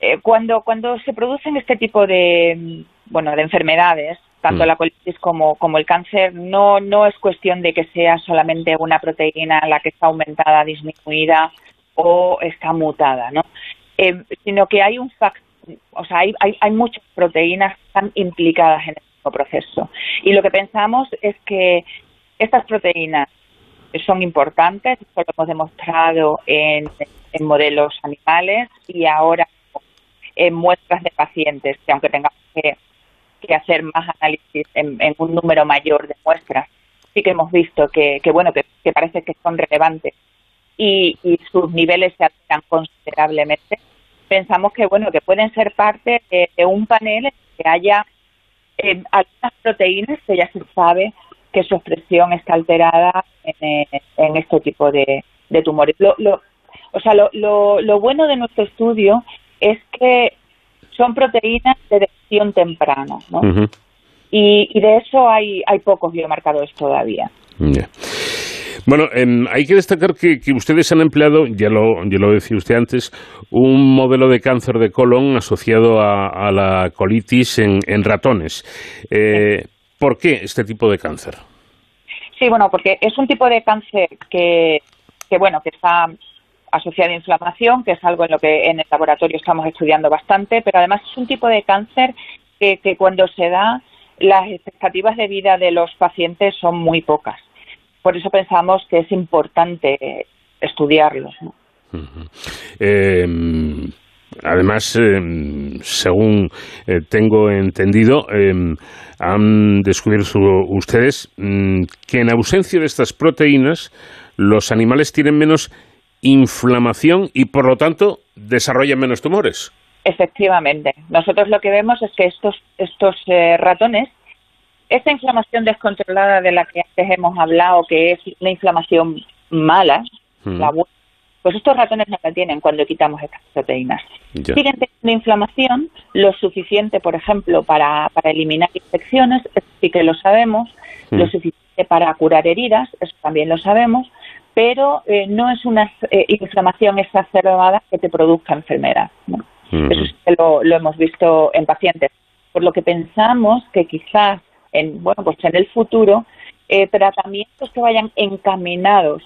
eh, cuando, cuando se producen este tipo de, bueno, de enfermedades, tanto Mm. la colitis como, como el cáncer, no, no es cuestión de que sea solamente una proteína la que está aumentada, disminuida o está mutada, ¿no? Eh, sino que hay un factor, o sea, hay, hay, hay muchas proteínas que están implicadas en el mismo proceso. Y lo que pensamos es que estas proteínas son importantes, esto lo hemos demostrado en, modelos animales y ahora en muestras de pacientes, que aunque tengamos que, hacer más análisis en, un número mayor de muestras, sí que hemos visto que, que bueno, que, parece que son relevantes y, y sus niveles se alteran considerablemente. Pensamos que bueno, que pueden ser parte de, un panel en que haya eh, algunas proteínas que ya se sabe que su expresión está alterada en, eh, en este tipo de, de tumores. Lo, lo, o sea, lo, lo, lo bueno de nuestro estudio es que son proteínas de detección temprana, ¿no? Y, y de eso hay, hay pocos biomarcadores todavía. Bueno, em, hay que destacar que, que ustedes han empleado, ya lo, ya lo decía usted antes, un modelo de cáncer de colon asociado a, a la colitis en, en ratones. Eh, ¿Por qué este tipo de cáncer? Sí, bueno, porque es un tipo de cáncer que, que bueno, que está asociado a inflamación, que es algo en lo que en el laboratorio estamos estudiando bastante, pero además es un tipo de cáncer que, que cuando se da las expectativas de vida de los pacientes son muy pocas. Por eso pensamos que es importante estudiarlos. ¿no? Eh, además, eh, según eh, tengo entendido, eh, han descubierto ustedes mm, que en ausencia de estas proteínas, los animales tienen menos inflamación y, por lo tanto, desarrollan menos tumores. Efectivamente. Nosotros lo que vemos es que estos, estos eh, ratones, esta inflamación descontrolada de la que antes hemos hablado, que es una inflamación mala, Mm. la buena, pues estos ratones no la tienen cuando quitamos estas proteínas. Ya. Siguen teniendo inflamación lo suficiente, por ejemplo, para, para eliminar infecciones, eso sí que lo sabemos, lo Mm. suficiente para curar heridas, eso también lo sabemos, pero eh, no es una eh, inflamación exacerbada que te produzca enfermedad. ¿no? Ujú. Eso sí que lo, lo hemos visto en pacientes. Por lo que pensamos que quizás en, bueno, pues en el futuro, eh, tratamientos que vayan encaminados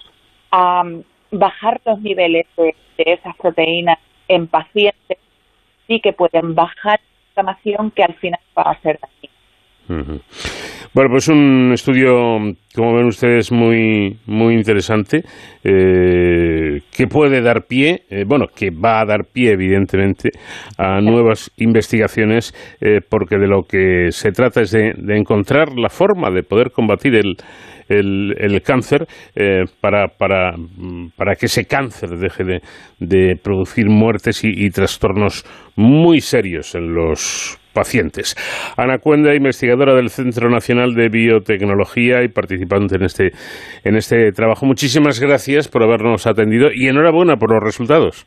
a bajar los niveles de, de esas proteínas en pacientes sí que pueden bajar la inflamación que al final va a ser dañina. Bueno, pues un estudio, como ven ustedes, muy, muy interesante, eh, que puede dar pie, eh, bueno, que va a dar pie, evidentemente, a nuevas investigaciones, eh, porque de lo que se trata es de, de encontrar la forma de poder combatir el, el, el cáncer eh, para, para, para que ese cáncer deje de, de producir muertes y, y trastornos muy serios en los pacientes. Ana Cuenda, investigadora del Centro Nacional de Biotecnología y participante en este, en este trabajo. Muchísimas gracias por habernos atendido y enhorabuena por los resultados.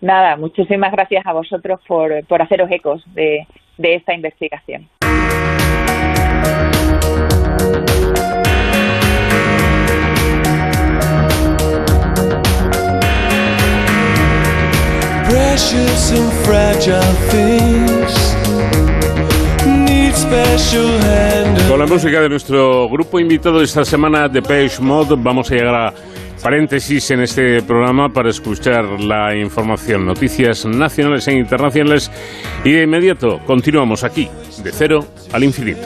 Nada, muchísimas gracias a vosotros por, por haceros ecos de, de esta investigación. Precious and fragile things need special handling. Con la música de nuestro grupo invitado esta semana, de Page Mode, vamos a llegar a paréntesis en este programa para escuchar la información, noticias nacionales e internacionales y de inmediato continuamos aquí, de cero al infinito.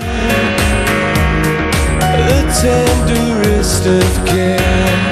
the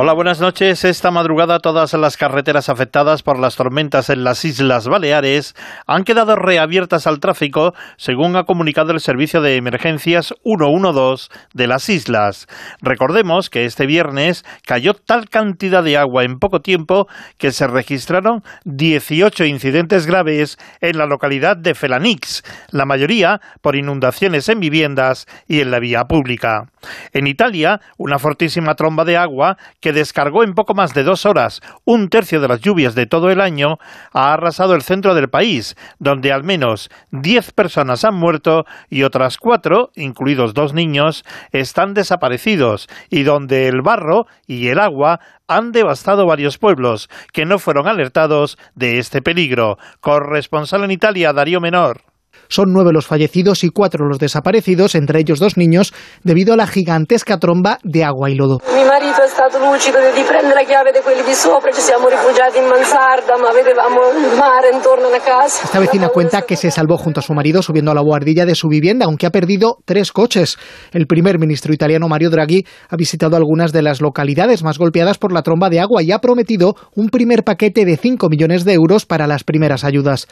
Hola, buenas noches. Esta madrugada todas las carreteras afectadas por las tormentas en las Islas Baleares han quedado reabiertas al tráfico, según ha comunicado el Servicio de Emergencias 112 de las islas. Recordemos que este viernes cayó tal cantidad de agua en poco tiempo que se registraron 18 incidentes graves en la localidad de Felanix, la mayoría por inundaciones en viviendas y en la vía pública. En Italia, una fortísima tromba de agua que descargó en poco más de dos horas un tercio de las lluvias de todo el año, ha arrasado el centro del país, donde al menos diez personas han muerto y otras cuatro, incluidos dos niños, están desaparecidos, y donde el barro y el agua han devastado varios pueblos que no fueron alertados de este peligro. Corresponsal en Italia, Darío Menor. Son nueve los fallecidos y cuatro los desaparecidos, entre ellos dos niños, debido a la gigantesca tromba de agua y lodo. Mi marito è stato lucido di prendere la chiave di quelli di sopra, ci siamo rifugiati in mansarda, ma vedevamo il mare intorno alla casa. Esta vecina cuenta que se salvó junto a su marido subiendo a la guardilla de su vivienda, aunque ha perdido tres coches. El primer ministro italiano Mario Draghi ha visitado algunas de las localidades más golpeadas por la tromba de agua y ha prometido un primer paquete de 5 millones de euros para las primeras ayudas.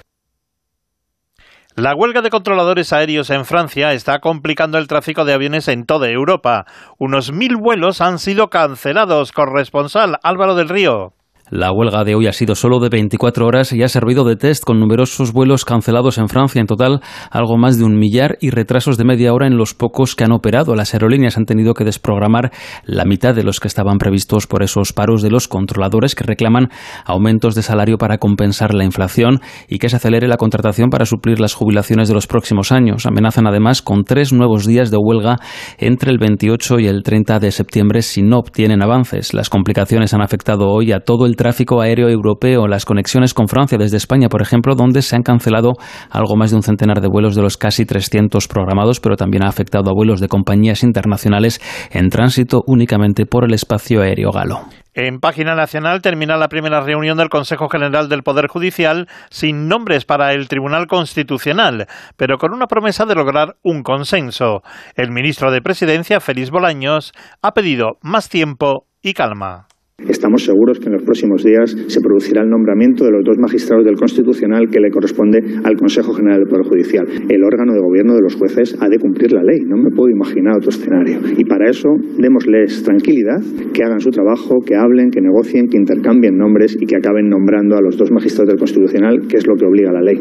La huelga de controladores aéreos en Francia está complicando el tráfico de aviones en toda Europa. Unos mil vuelos han sido cancelados. Corresponsal Álvaro del Río. La huelga de hoy ha sido solo de 24 horas y ha servido de test con numerosos vuelos cancelados en Francia. En total, algo más de un millar y retrasos de media hora en los pocos que han operado. Las aerolíneas han tenido que desprogramar la mitad de los que estaban previstos por esos paros de los controladores que reclaman aumentos de salario para compensar la inflación y que se acelere la contratación para suplir las jubilaciones de los próximos años. Amenazan además con tres nuevos días de huelga entre el 28 y el 30 de septiembre si no obtienen avances. Las complicaciones han afectado hoy a todo el tráfico aéreo europeo, las conexiones con Francia desde España, por ejemplo, donde se han cancelado algo más de un centenar de vuelos de los casi 300 programados, pero también ha afectado a vuelos de compañías internacionales en tránsito únicamente por el espacio aéreo galo. En página nacional termina la primera reunión del Consejo General del Poder Judicial sin nombres para el Tribunal Constitucional, pero con una promesa de lograr un consenso. El ministro de Presidencia, Félix Bolaños, ha pedido más tiempo y calma. Estamos seguros que en los próximos días se producirá el nombramiento de los dos magistrados del Constitucional que le corresponde al Consejo General del Poder Judicial. El órgano de gobierno de los jueces ha de cumplir la ley, no me puedo imaginar otro escenario. Y para eso démosles tranquilidad, que hagan su trabajo, que hablen, que negocien, que intercambien nombres y que acaben nombrando a los dos magistrados del Constitucional, que es lo que obliga la ley.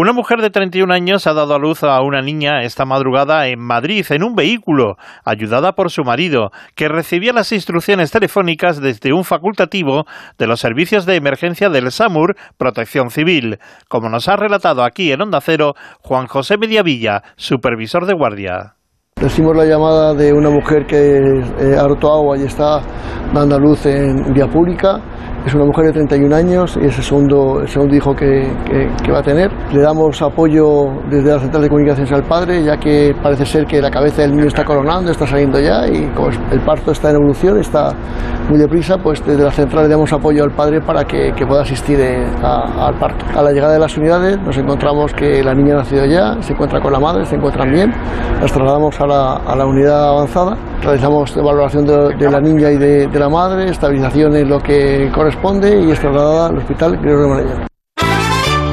Una mujer de 31 años ha dado a luz a una niña esta madrugada en Madrid en un vehículo, ayudada por su marido, que recibía las instrucciones telefónicas desde un facultativo de los servicios de emergencia del SAMUR Protección Civil, como nos ha relatado aquí en Onda Cero Juan José Mediavilla, supervisor de guardia. Recibimos la llamada de una mujer que eh, ha roto agua y está dando a luz en vía pública. Es una mujer de 31 años y es el segundo, el segundo hijo que, que- que va a tener. Le damos apoyo desde la central de comunicaciones al padre, ya que parece ser que la cabeza del niño está coronando, está saliendo ya y como el parto está en evolución, está muy deprisa, pues desde la central le damos apoyo al padre para que, que pueda asistir a- al parto. A la llegada de las unidades nos encontramos que la niña ha nacido ya, se encuentra con la madre, se encuentran bien, las trasladamos a la, a la unidad avanzada, realizamos valoración de, de la niña y de, de la madre, estabilización en lo que corresponde y es trasladada al hospital Gregorio Marañón.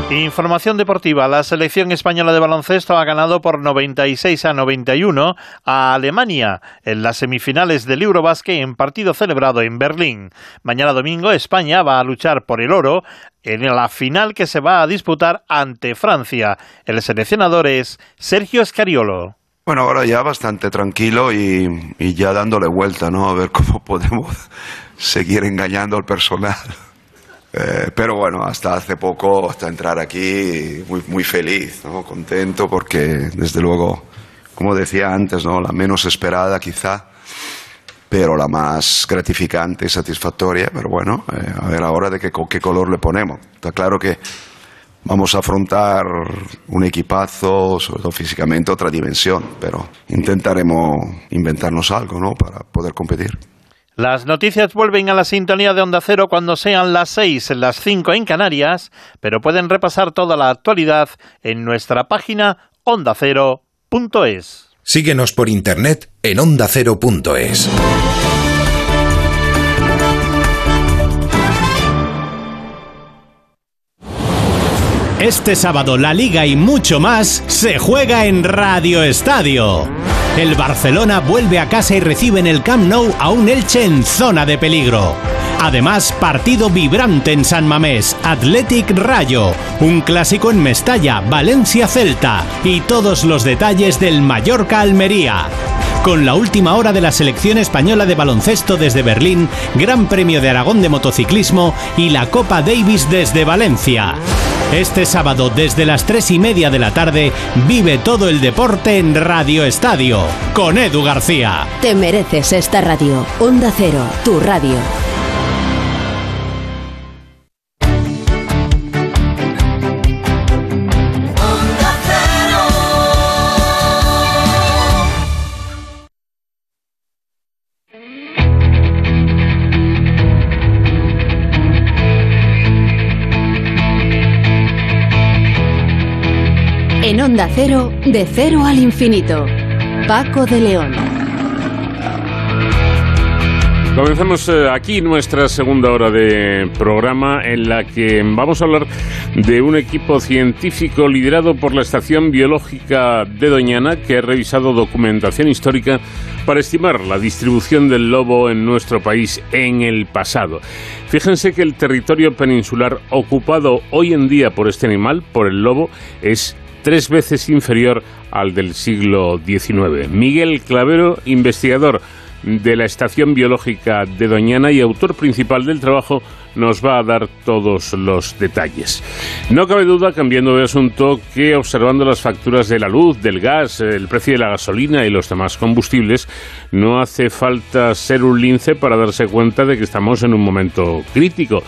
Información deportiva. La selección española de baloncesto ha ganado por 96 a 91 a Alemania en las semifinales del Eurobasket en partido celebrado en Berlín. Mañana domingo España va a luchar por el oro en la final que se va a disputar ante Francia. El seleccionador es Sergio Escariolo. Bueno, ahora ya bastante tranquilo y, y ya dándole vuelta, ¿no? A ver cómo podemos seguir engañando al personal. Eh, pero bueno, hasta hace poco, hasta entrar aquí, muy, muy feliz, ¿no? Contento porque, desde luego, como decía antes, ¿no? La menos esperada quizá, pero la más gratificante y satisfactoria. Pero bueno, eh, a ver ahora de qué, qué color le ponemos. Está claro que vamos a afrontar un equipazo, sobre todo físicamente, otra dimensión, pero intentaremos inventarnos algo, ¿no? Para poder competir. Las noticias vuelven a la sintonía de Onda Cero cuando sean las 6, las 5 en Canarias, pero pueden repasar toda la actualidad en nuestra página ondacero.es. Síguenos por internet en ondacero.es. Este sábado la liga y mucho más se juega en Radio Estadio. El Barcelona vuelve a casa y recibe en el Camp Nou a un Elche en zona de peligro. Además, partido vibrante en San Mamés, Athletic Rayo, un clásico en Mestalla, Valencia Celta y todos los detalles del Mallorca Almería. Con la última hora de la selección española de baloncesto desde Berlín, Gran Premio de Aragón de motociclismo y la Copa Davis desde Valencia. Este sábado desde las tres y media de la tarde vive todo el deporte en Radio Estadio con Edu García. Te mereces esta radio. Onda Cero, tu radio. Onda Cero, de cero al infinito. Paco de León. Comenzamos eh, aquí nuestra segunda hora de programa en la que vamos a hablar de un equipo científico liderado por la Estación Biológica de Doñana que ha revisado documentación histórica para estimar la distribución del lobo en nuestro país en el pasado. Fíjense que el territorio peninsular ocupado hoy en día por este animal, por el lobo, es tres veces inferior al del siglo XIX. Miguel Clavero, investigador de la Estación Biológica de Doñana y autor principal del trabajo, nos va a dar todos los detalles. No cabe duda, cambiando de asunto, que observando las facturas de la luz, del gas, el precio de la gasolina y los demás combustibles, no hace falta ser un lince para darse cuenta de que estamos en un momento crítico.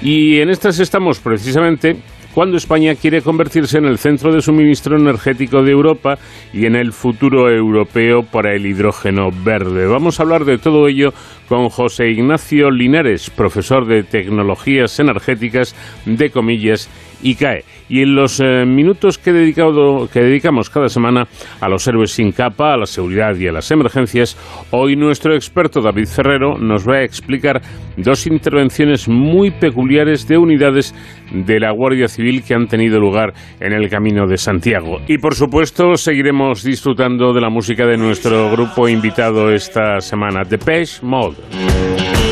Y en estas estamos precisamente cuando España quiere convertirse en el centro de suministro energético de Europa y en el futuro europeo para el hidrógeno verde. Vamos a hablar de todo ello con José Ignacio Linares, profesor de Tecnologías Energéticas de Comillas ICAE. Y en los eh, minutos que, dedicado, que dedicamos cada semana a los héroes sin capa, a la seguridad y a las emergencias, hoy nuestro experto David Ferrero nos va a explicar dos intervenciones muy peculiares de unidades de la Guardia Civil que han tenido lugar en el Camino de Santiago. Y por supuesto seguiremos disfrutando de la música de nuestro grupo invitado esta semana, Depeche Mode. De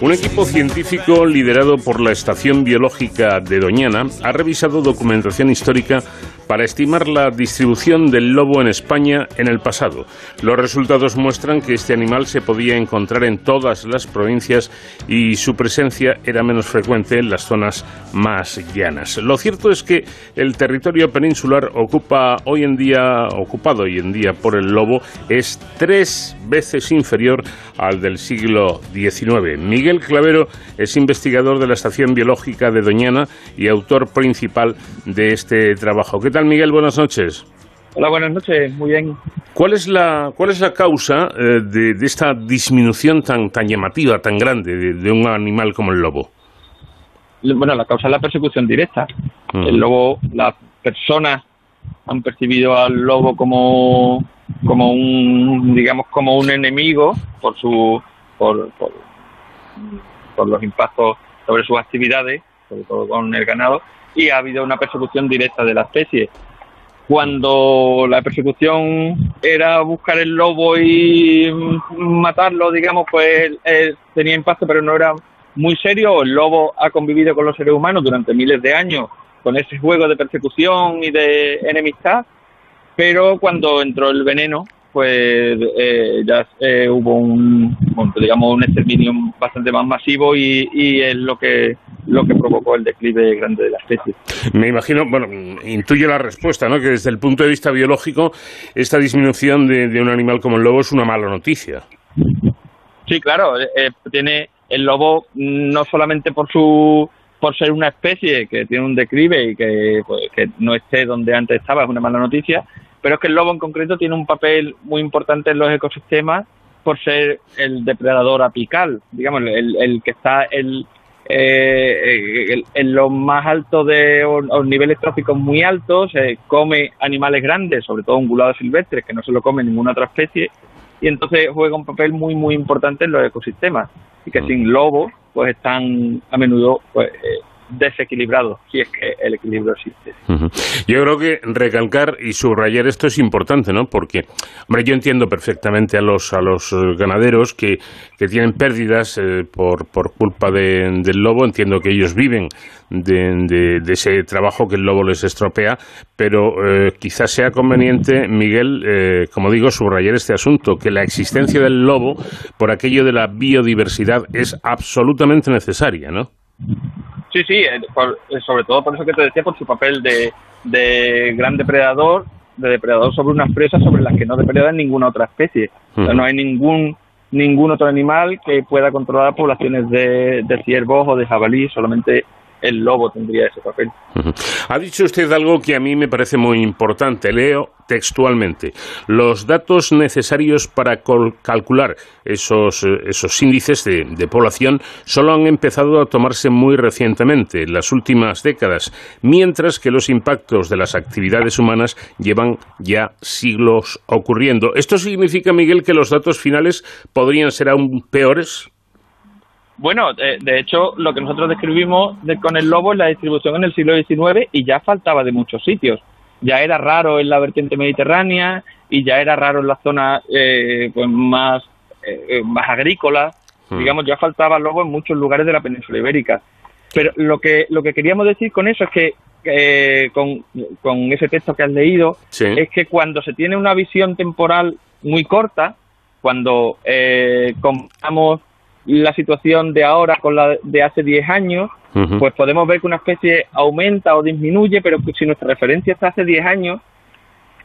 Un equipo científico liderado por la Estación Biológica de Doñana ha revisado documentación histórica para estimar la distribución del lobo en España en el pasado. Los resultados muestran que este animal se podía encontrar en todas las provincias y su presencia era menos frecuente en las zonas más llanas. Lo cierto es que el territorio peninsular ocupa hoy en día, ocupado hoy en día por el lobo, es tres veces inferior al del siglo XIX. Miguel Clavero es investigador de la Estación Biológica de Doñana y autor principal de este trabajo. ¿Qué tal, Miguel? Buenas noches. Hola, buenas noches. Muy bien. ¿Cuál es la, cuál es la causa eh, de, de, esta disminución tan, tan llamativa, tan grande de, de, un animal como el lobo? Bueno, la causa es la persecución directa. El lobo, las personas han percibido al lobo como, como un, digamos, como un enemigo por su, por, por, por los impactos sobre sus actividades, sobre todo con el ganado, y ha habido una persecución directa de la especie. Cuando la persecución era buscar el lobo y matarlo, digamos, pues tenía impacto, pero no era muy serio. El lobo ha convivido con los seres humanos durante miles de años con ese juego de persecución y de enemistad, pero cuando entró el veneno, pues eh, ya eh, hubo un, digamos, un exterminio bastante más masivo y es lo que lo que provocó el declive grande de la especie. Me imagino, bueno, intuyo la respuesta, ¿no? Que desde el punto de vista biológico, esta disminución de, de un animal como el lobo es una mala noticia. Sí, claro, eh, tiene el lobo no solamente por su por ser una especie que tiene un declive y que, pues, que no esté donde antes estaba es una mala noticia, pero es que el lobo en concreto tiene un papel muy importante en los ecosistemas por ser el depredador apical, digamos, el, el que está el, eh, el- en lo más alto de o- o niveles tróficos muy altos, eh, come animales grandes, sobre todo ungulados silvestres, que no se lo come ninguna otra especie, y entonces juega un papel muy, muy importante en los ecosistemas, y que sin lobos, pues están a menudo pues, eh, desequilibrados, si es que el equilibrio existe. Yo creo que recalcar y subrayar esto es importante, ¿no? Porque, hombre, yo entiendo perfectamente a los a los eh, ganaderos que, que tienen pérdidas eh, por, por culpa de- del lobo. Entiendo que ellos viven de, de- de ese trabajo que el lobo les estropea, pero eh, quizás sea conveniente, Miguel, eh, como digo, subrayar este asunto, que la existencia del lobo, por aquello de la biodiversidad, es absolutamente necesaria, ¿no? Sí, sí, eh, por- eh, sobre todo por eso que te decía, por su papel de, de gran depredador, de depredador sobre unas presas sobre las que no depreda ninguna otra especie. O sea, no hay ningún ningún otro animal que pueda controlar poblaciones de, de ciervos o de jabalí, solamente el lobo tendría ese papel. Ha dicho usted algo que a mí me parece muy importante. Leo textualmente. Los datos necesarios para calcular esos, eh, esos índices de, de población solo han empezado a tomarse muy recientemente, en las últimas décadas, mientras que los impactos de las actividades humanas llevan ya siglos ocurriendo. ¿Esto significa, Miguel, que los datos finales podrían ser aún peores? Bueno, de, de hecho, lo que nosotros describimos de- con el lobo es la distribución en el siglo XIX y ya faltaba de muchos sitios. Ya era raro en la vertiente mediterránea y ya era raro en la zona eh, pues más, eh, más agrícola. Hmm. Digamos, ya faltaba lobo en muchos lugares de la península ibérica. Pero lo que, lo que queríamos decir con eso es que, eh, con, con ese texto que has leído, Sí. es que cuando se tiene una visión temporal muy corta, cuando eh, comparamos la situación de ahora con la de hace 10 años, pues podemos ver que una especie aumenta o disminuye, pero que si nuestra referencia está hace 10 años,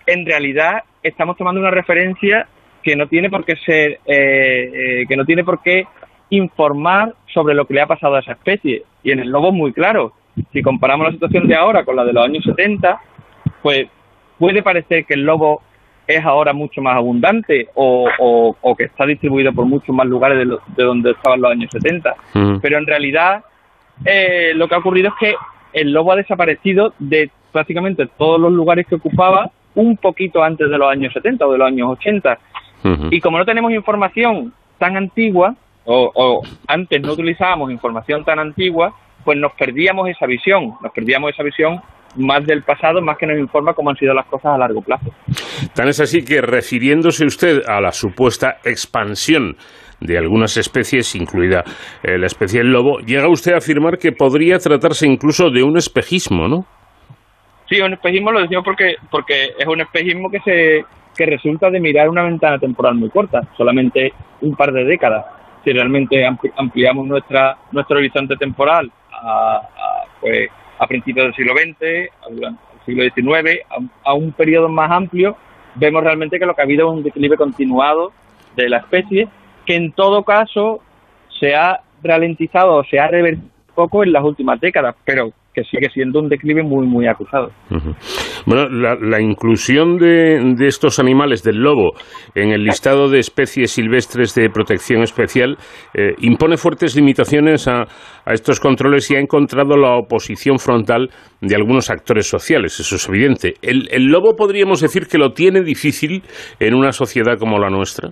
en realidad estamos tomando una referencia que no tiene por qué ser, eh, eh, que no tiene por qué informar sobre lo que le ha pasado a esa especie. Y en el lobo es muy claro. Si comparamos la situación de ahora con la de los años 70, pues puede parecer que el lobo es ahora mucho más abundante o, o- o que está distribuido por muchos más lugares de, lo- de donde estaban los años 70. Ujú. Pero en realidad eh, lo que ha ocurrido es que el lobo ha desaparecido de prácticamente todos los lugares que ocupaba un poquito antes de los años 70 o de los años 80. Ujú. Y como no tenemos información tan antigua, o, o antes no utilizábamos información tan antigua, pues nos perdíamos esa visión, nos perdíamos esa visión más del pasado, más que nos informa cómo han sido las cosas a largo plazo. Tan es así que, refiriéndose usted a la supuesta expansión de algunas especies, incluida eh, la especie del lobo, llega usted a afirmar que podría tratarse incluso de un espejismo, ¿no? Sí, un espejismo lo decimos porque, porque es un espejismo que se que resulta de mirar una ventana temporal muy corta, solamente un par de décadas. Si realmente ampli- ampliamos nuestra nuestro horizonte temporal a, a, pues, a principios del siglo XX, al, siglo XIX, a, un periodo más amplio, vemos realmente que lo que ha habido es un declive continuado de la especie, que en todo caso se ha ralentizado o se ha revertido poco en las últimas décadas, pero que sigue siendo un declive muy, muy acusado. Bueno, la, la inclusión de, de estos animales del lobo en el listado de especies silvestres de protección especial eh, impone fuertes limitaciones a, a estos controles y ha encontrado la oposición frontal de algunos actores sociales, eso es evidente. ¿El, el lobo podríamos decir que lo tiene difícil en una sociedad como la nuestra?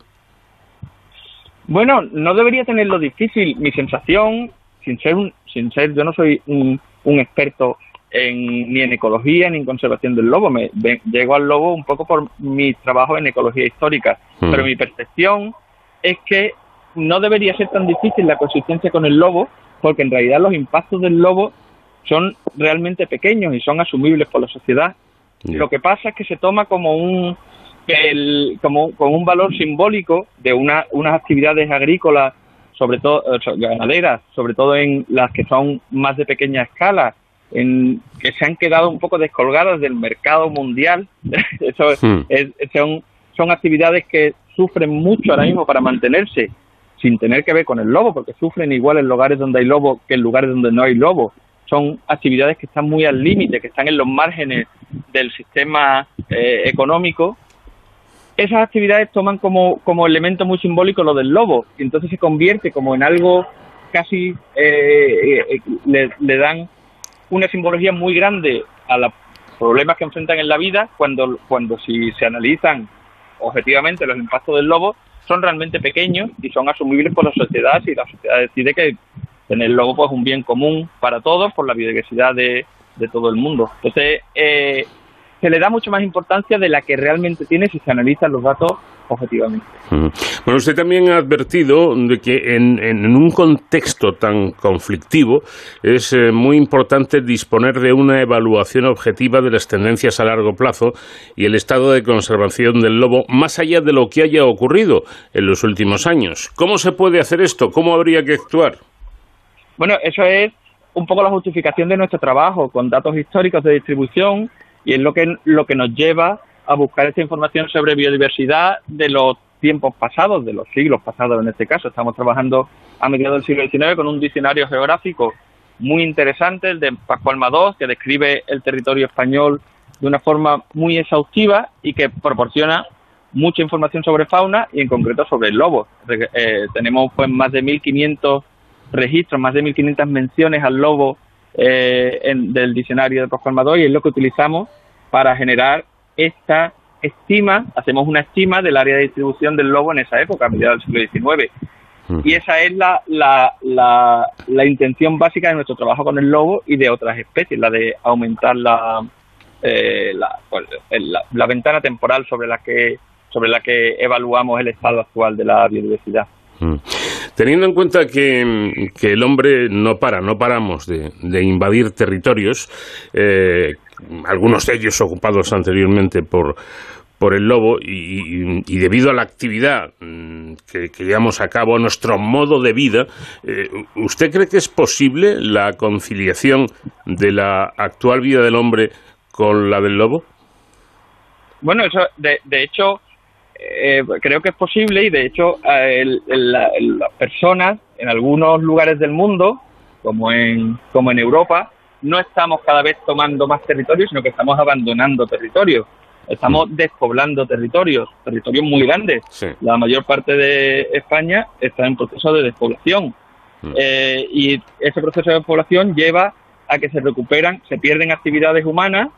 Bueno, no debería tenerlo difícil. Mi sensación, sin ser, un, sin ser yo no soy un, un experto en, ni en ecología ni en conservación del lobo. Me, ve- llego al lobo un poco por mi trabajo en ecología histórica. Mm. Pero mi percepción es que no debería ser tan difícil la coexistencia con el lobo, porque en realidad los impactos del lobo son realmente pequeños y son asumibles por la sociedad. Lo que pasa es que se toma como un el- como, como un valor simbólico de una, unas actividades agrícolas, sobre todo eh, ganaderas, sobre todo en las que son más de pequeña escala, en, que se han quedado un poco descolgadas del mercado mundial. Eso es- Hmm. es- son, son actividades que sufren mucho ahora mismo para mantenerse sin tener que ver con el lobo, porque sufren igual en lugares donde hay lobo que en lugares donde no hay lobo. Son actividades que están muy al límite, que están en los márgenes del sistema eh, económico. Esas actividades toman como, como elemento muy simbólico lo del lobo, y entonces se convierte como en algo casi, eh, eh, le, le dan una simbología muy grande a los problemas que enfrentan en la vida, cuando, cuando si se analizan objetivamente los impactos del lobo, son realmente pequeños y son asumibles por la sociedad si la sociedad decide que tener lobo pues, es un bien común para todos por la biodiversidad de, de todo el mundo. Entonces, eh, se le da mucho más importancia de la que realmente tiene si se analizan los datos objetivamente. Bueno, usted también ha advertido de que en, en un contexto tan conflictivo es eh, muy importante disponer de una evaluación objetiva de las tendencias a largo plazo y el estado de conservación del lobo, más allá de lo que haya ocurrido en los últimos años. ¿Cómo se puede hacer esto? ¿Cómo habría que actuar? Bueno, eso es un poco la justificación de nuestro trabajo con datos históricos de distribución y es lo que, lo que nos lleva a buscar esta información sobre biodiversidad de los tiempos pasados, de los siglos pasados en este caso. Estamos trabajando a mediados del siglo XIX con un diccionario geográfico muy interesante, el de Pascual Madós, que describe el territorio español de una forma muy exhaustiva y que proporciona mucha información sobre fauna y en concreto sobre el lobo. Eh, tenemos pues más de 1.500 registros, más de 1.500 menciones al lobo eh, en- del diccionario de Pascual Madó y es lo que utilizamos para generar esta estima, hacemos una estima del área de distribución del lobo en esa época, a mediados del siglo XIX. Y esa es la, la, la, la intención básica de nuestro trabajo con el lobo y de otras especies, la de aumentar la, eh, la, pues, la ventana temporal sobre la que sobre la que evaluamos el estado actual de la biodiversidad. Mm. Teniendo en cuenta que, el hombre no para, no paramos de, de invadir territorios, eh, algunos de ellos ocupados anteriormente por, por el lobo y, debido a la actividad mm, que, que llevamos a cabo, nuestro modo de vida, eh, ¿usted cree que es posible la conciliación de la actual vida del hombre con la del lobo? Bueno, eso de, de hecho eh, creo que es posible y de hecho el- el- la- el- las personas en algunos lugares del mundo, como en, como en Europa, no estamos cada vez tomando más territorios, sino que estamos abandonando territorios. Estamos despoblando territorios, territorios muy grandes. La mayor parte de España está en proceso de despoblación. Eh, y ese proceso de despoblación lleva a que se recuperan, se pierden actividades humanas,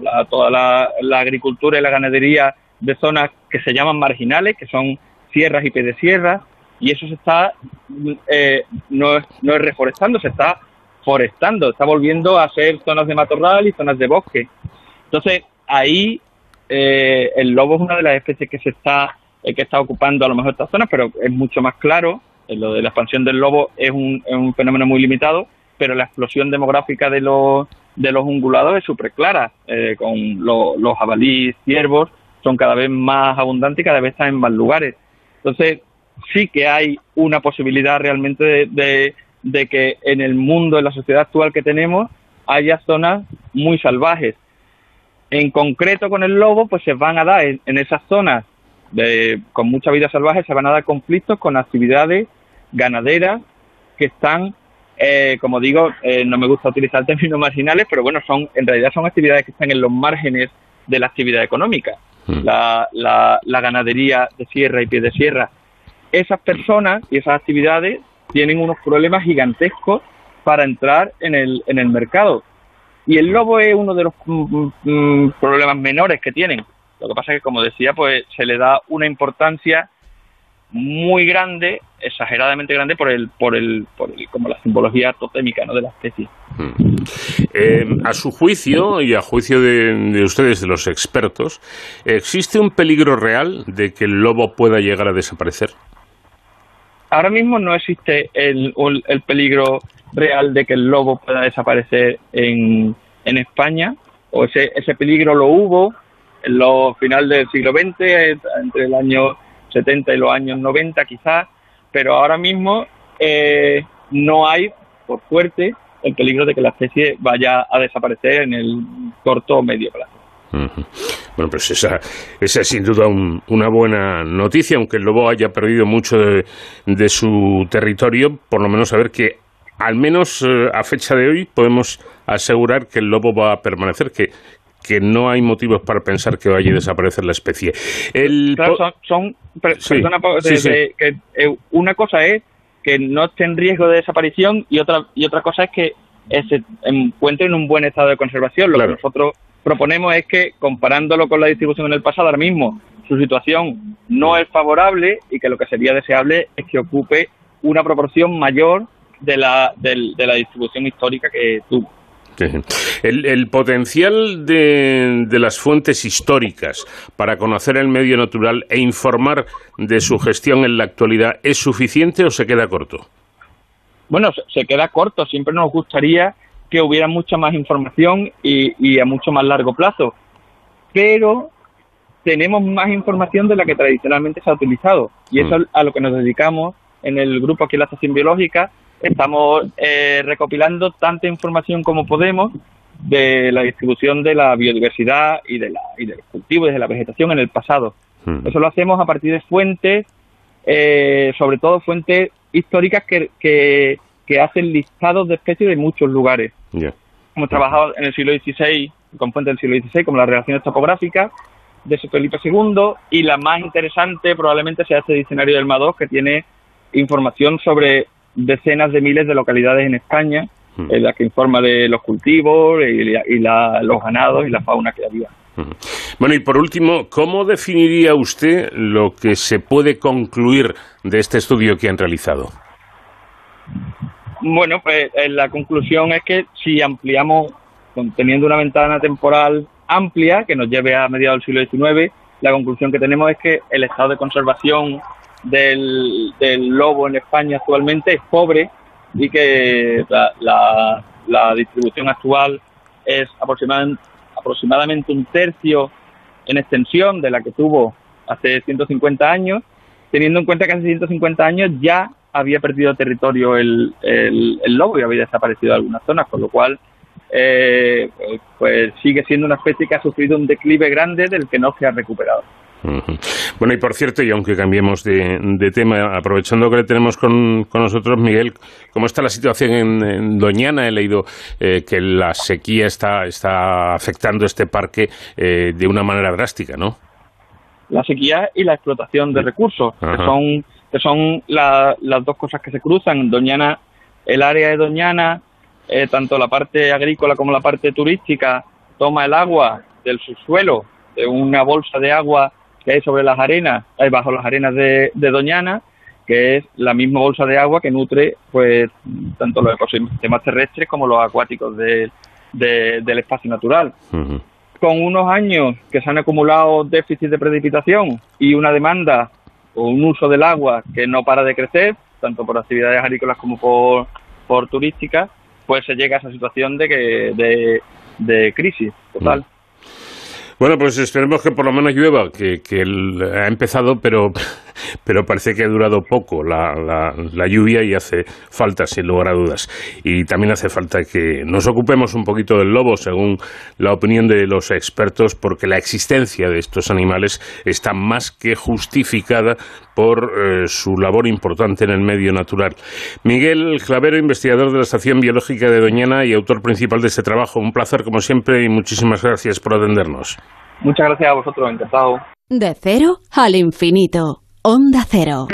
la- toda la, la agricultura y la ganadería de zonas que se llaman marginales, que son sierras y pedesierras, y eso se está, eh, no, es- no es reforestando, se está forestando, está volviendo a ser zonas de matorral y zonas de bosque. Entonces, ahí eh, el lobo es una de las especies que se está eh, que está ocupando a lo mejor estas zonas, pero es mucho más claro. eh, Lo de la expansión del lobo es un, es un fenómeno muy limitado, pero la explosión demográfica de los de los ungulados es súper clara, eh, con lo- los jabalíes, ciervos, son cada vez más abundantes y cada vez están en más lugares. Entonces, sí que hay una posibilidad realmente de, que en el mundo, en la sociedad actual que tenemos, haya zonas muy salvajes. En concreto con el lobo, pues se van a dar en, en esas zonas de, con mucha vida salvaje, se van a dar conflictos con actividades ganaderas que están Eh, como digo, eh, no me gusta utilizar términos marginales, pero bueno, son en realidad son actividades que están en los márgenes de la actividad económica. La, la, la ganadería de sierra y pie de sierra. Esas personas y esas actividades tienen unos problemas gigantescos para entrar en el, en el mercado. Y el lobo es uno de los mm, mm, problemas menores que tienen. Lo que pasa es que, como decía, pues se le da una importancia muy grande, exageradamente grande por el, por el, por el como la simbología totémica ¿no? de la especie. Eh, a su juicio y a juicio de, de ustedes, de los expertos, ¿existe un peligro real de que el lobo pueda llegar a desaparecer? Ahora mismo no existe el, el peligro real de que el lobo pueda desaparecer en, en España, o ese, ese peligro lo hubo en los final del siglo XX, eh, entre el año 70 y los años 90 quizás, pero ahora mismo eh, no hay, por suerte, el peligro de que la especie vaya a desaparecer en el corto o medio plazo. Bueno, pues esa, esa es sin duda un- una buena noticia, aunque el lobo haya perdido mucho de, de su territorio, por lo menos saber que al menos eh, a fecha de hoy podemos asegurar que el lobo va a permanecer, que, que no hay motivos para pensar que vaya a desaparecer la especie. El Claro, po- son, Sí, sí, de- sí. de- que eh, una cosa es que no esté en riesgo de desaparición y otra y otra cosa es que eh, se encuentre en un buen estado de conservación. Lo que nosotros proponemos es que comparándolo con la distribución en el pasado, ahora mismo su situación no es favorable y que lo que sería deseable es que ocupe una proporción mayor de la, de la distribución histórica que tuvo. El, el potencial de, de las fuentes históricas para conocer el medio natural e informar de su gestión en la actualidad es suficiente o se queda corto? bueno, se, queda corto. Siempre nos gustaría que hubiera mucha más información y, y a mucho más largo plazo. Pero tenemos más información de la que tradicionalmente se ha utilizado. Y eso es a lo que nos dedicamos en el grupo aquí en la Estación Biológica. Estamos eh, recopilando tanta información como podemos de la distribución de la biodiversidad y de, la, y de los cultivos y de la vegetación en el pasado. Eso lo hacemos a partir de fuentes, eh, sobre todo fuentes históricas que, que, que hacen listados de especies de muchos lugares. Hemos trabajado en el siglo XVI, con fuentes del siglo XVI, como las relaciones topográficas de Felipe II, y la más interesante probablemente sea este diccionario del Madoc, que tiene información sobre decenas de miles de localidades en España, en las que informa de los cultivos y, la- y la- los ganados y la fauna que había. Bueno, y por último, ¿cómo definiría usted lo que se puede concluir de este estudio que han realizado? Bueno, pues eh, la conclusión es que si ampliamos, teniendo una ventana temporal amplia que nos lleve a mediados del siglo XIX, la conclusión que tenemos es que el estado de conservación del, lobo en España actualmente es pobre y que la, la- distribución actual es aproximadamente, un tercio en extensión de la que tuvo hace 150 años, teniendo en cuenta que hace 150 años ya había perdido territorio el lobo y había desaparecido de algunas zonas, con lo cual eh, pues, pues sigue siendo una especie que ha sufrido un declive grande del que no se ha recuperado. Bueno, y por cierto, y aunque cambiemos de, de tema, aprovechando que le tenemos con, con nosotros, Miguel, ¿cómo está la situación en, en Doñana? He leído eh, que la sequía está, está afectando este parque eh, de una manera drástica, ¿no? la sequía y la explotación de recursos, que son, que son la- las dos cosas que se cruzan. Doñana, el área de Doñana, eh, tanto la parte agrícola como la parte turística, toma el agua del subsuelo, de una bolsa de agua que hay sobre las arenas, hay bajo las arenas de, de Doñana, que es la misma bolsa de agua que nutre pues tanto los ecosistemas terrestres como los acuáticos de- de- del espacio natural. Con unos años que se han acumulado déficit de precipitación y una demanda o un uso del agua que no para de crecer, tanto por actividades agrícolas como por, por turísticas, pues se llega a esa situación de, que, de, de crisis total. Bueno, pues esperemos que por lo menos llueva, que, que el- ha empezado, pero pero parece que ha durado poco la, la, la lluvia y hace falta, sin lugar a dudas. Y también hace falta que nos ocupemos un poquito del lobo, según la opinión de los expertos, porque la existencia de estos animales está más que justificada por eh, su labor importante en el medio natural. Miguel Clavero, investigador de la Estación Biológica de Doñana y autor principal de este trabajo. Un placer, como siempre, y muchísimas gracias por atendernos. Muchas gracias a vosotros, encantado. De cero al infinito. Onda cero.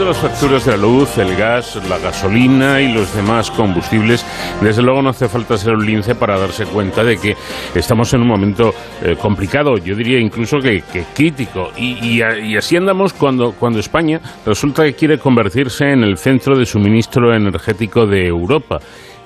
Observando las facturas de la luz, el gas, la gasolina y los demás combustibles, desde luego no hace falta ser un lince para darse cuenta de que estamos en un momento eh, complicado, yo diría incluso que, que crítico. Y, y y así andamos cuando, cuando España resulta que quiere convertirse en el centro de suministro energético de Europa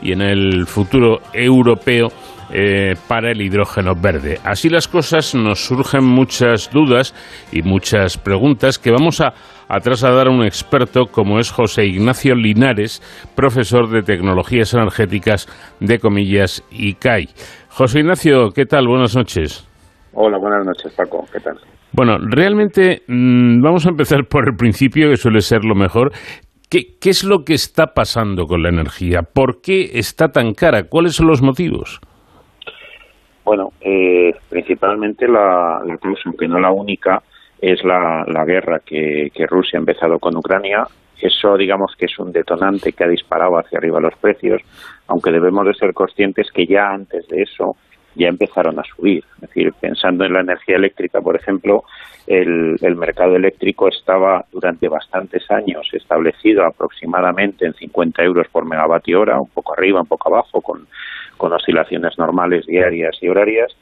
y en el futuro europeo eh, para el hidrógeno verde. Así las cosas nos surgen muchas dudas y muchas preguntas que vamos a, a trasladar a un experto como es José Ignacio Linares, profesor de Tecnologías Energéticas de Comillas ICAI. José Ignacio, ¿qué tal? Buenas noches. Hola, buenas noches, Paco. ¿Qué tal? Bueno, realmente mm, vamos a empezar por el principio, que suele ser lo mejor. ¿Qué, ¿Qué es lo que está pasando con la energía? ¿Por qué está tan cara? ¿Cuáles son los motivos? Bueno, eh, principalmente la, la causa, aunque no la única, es la, la guerra que, que Rusia ha empezado con Ucrania. Eso, digamos, que es un detonante que ha disparado hacia arriba los precios, aunque debemos de ser conscientes que ya antes de eso ya empezaron a subir. Es decir, pensando en la energía eléctrica, por ejemplo, el, el mercado eléctrico estaba durante bastantes años establecido aproximadamente en 50 euros por megavatio hora, un poco arriba, un poco abajo, con, con oscilaciones normales diarias y horarias,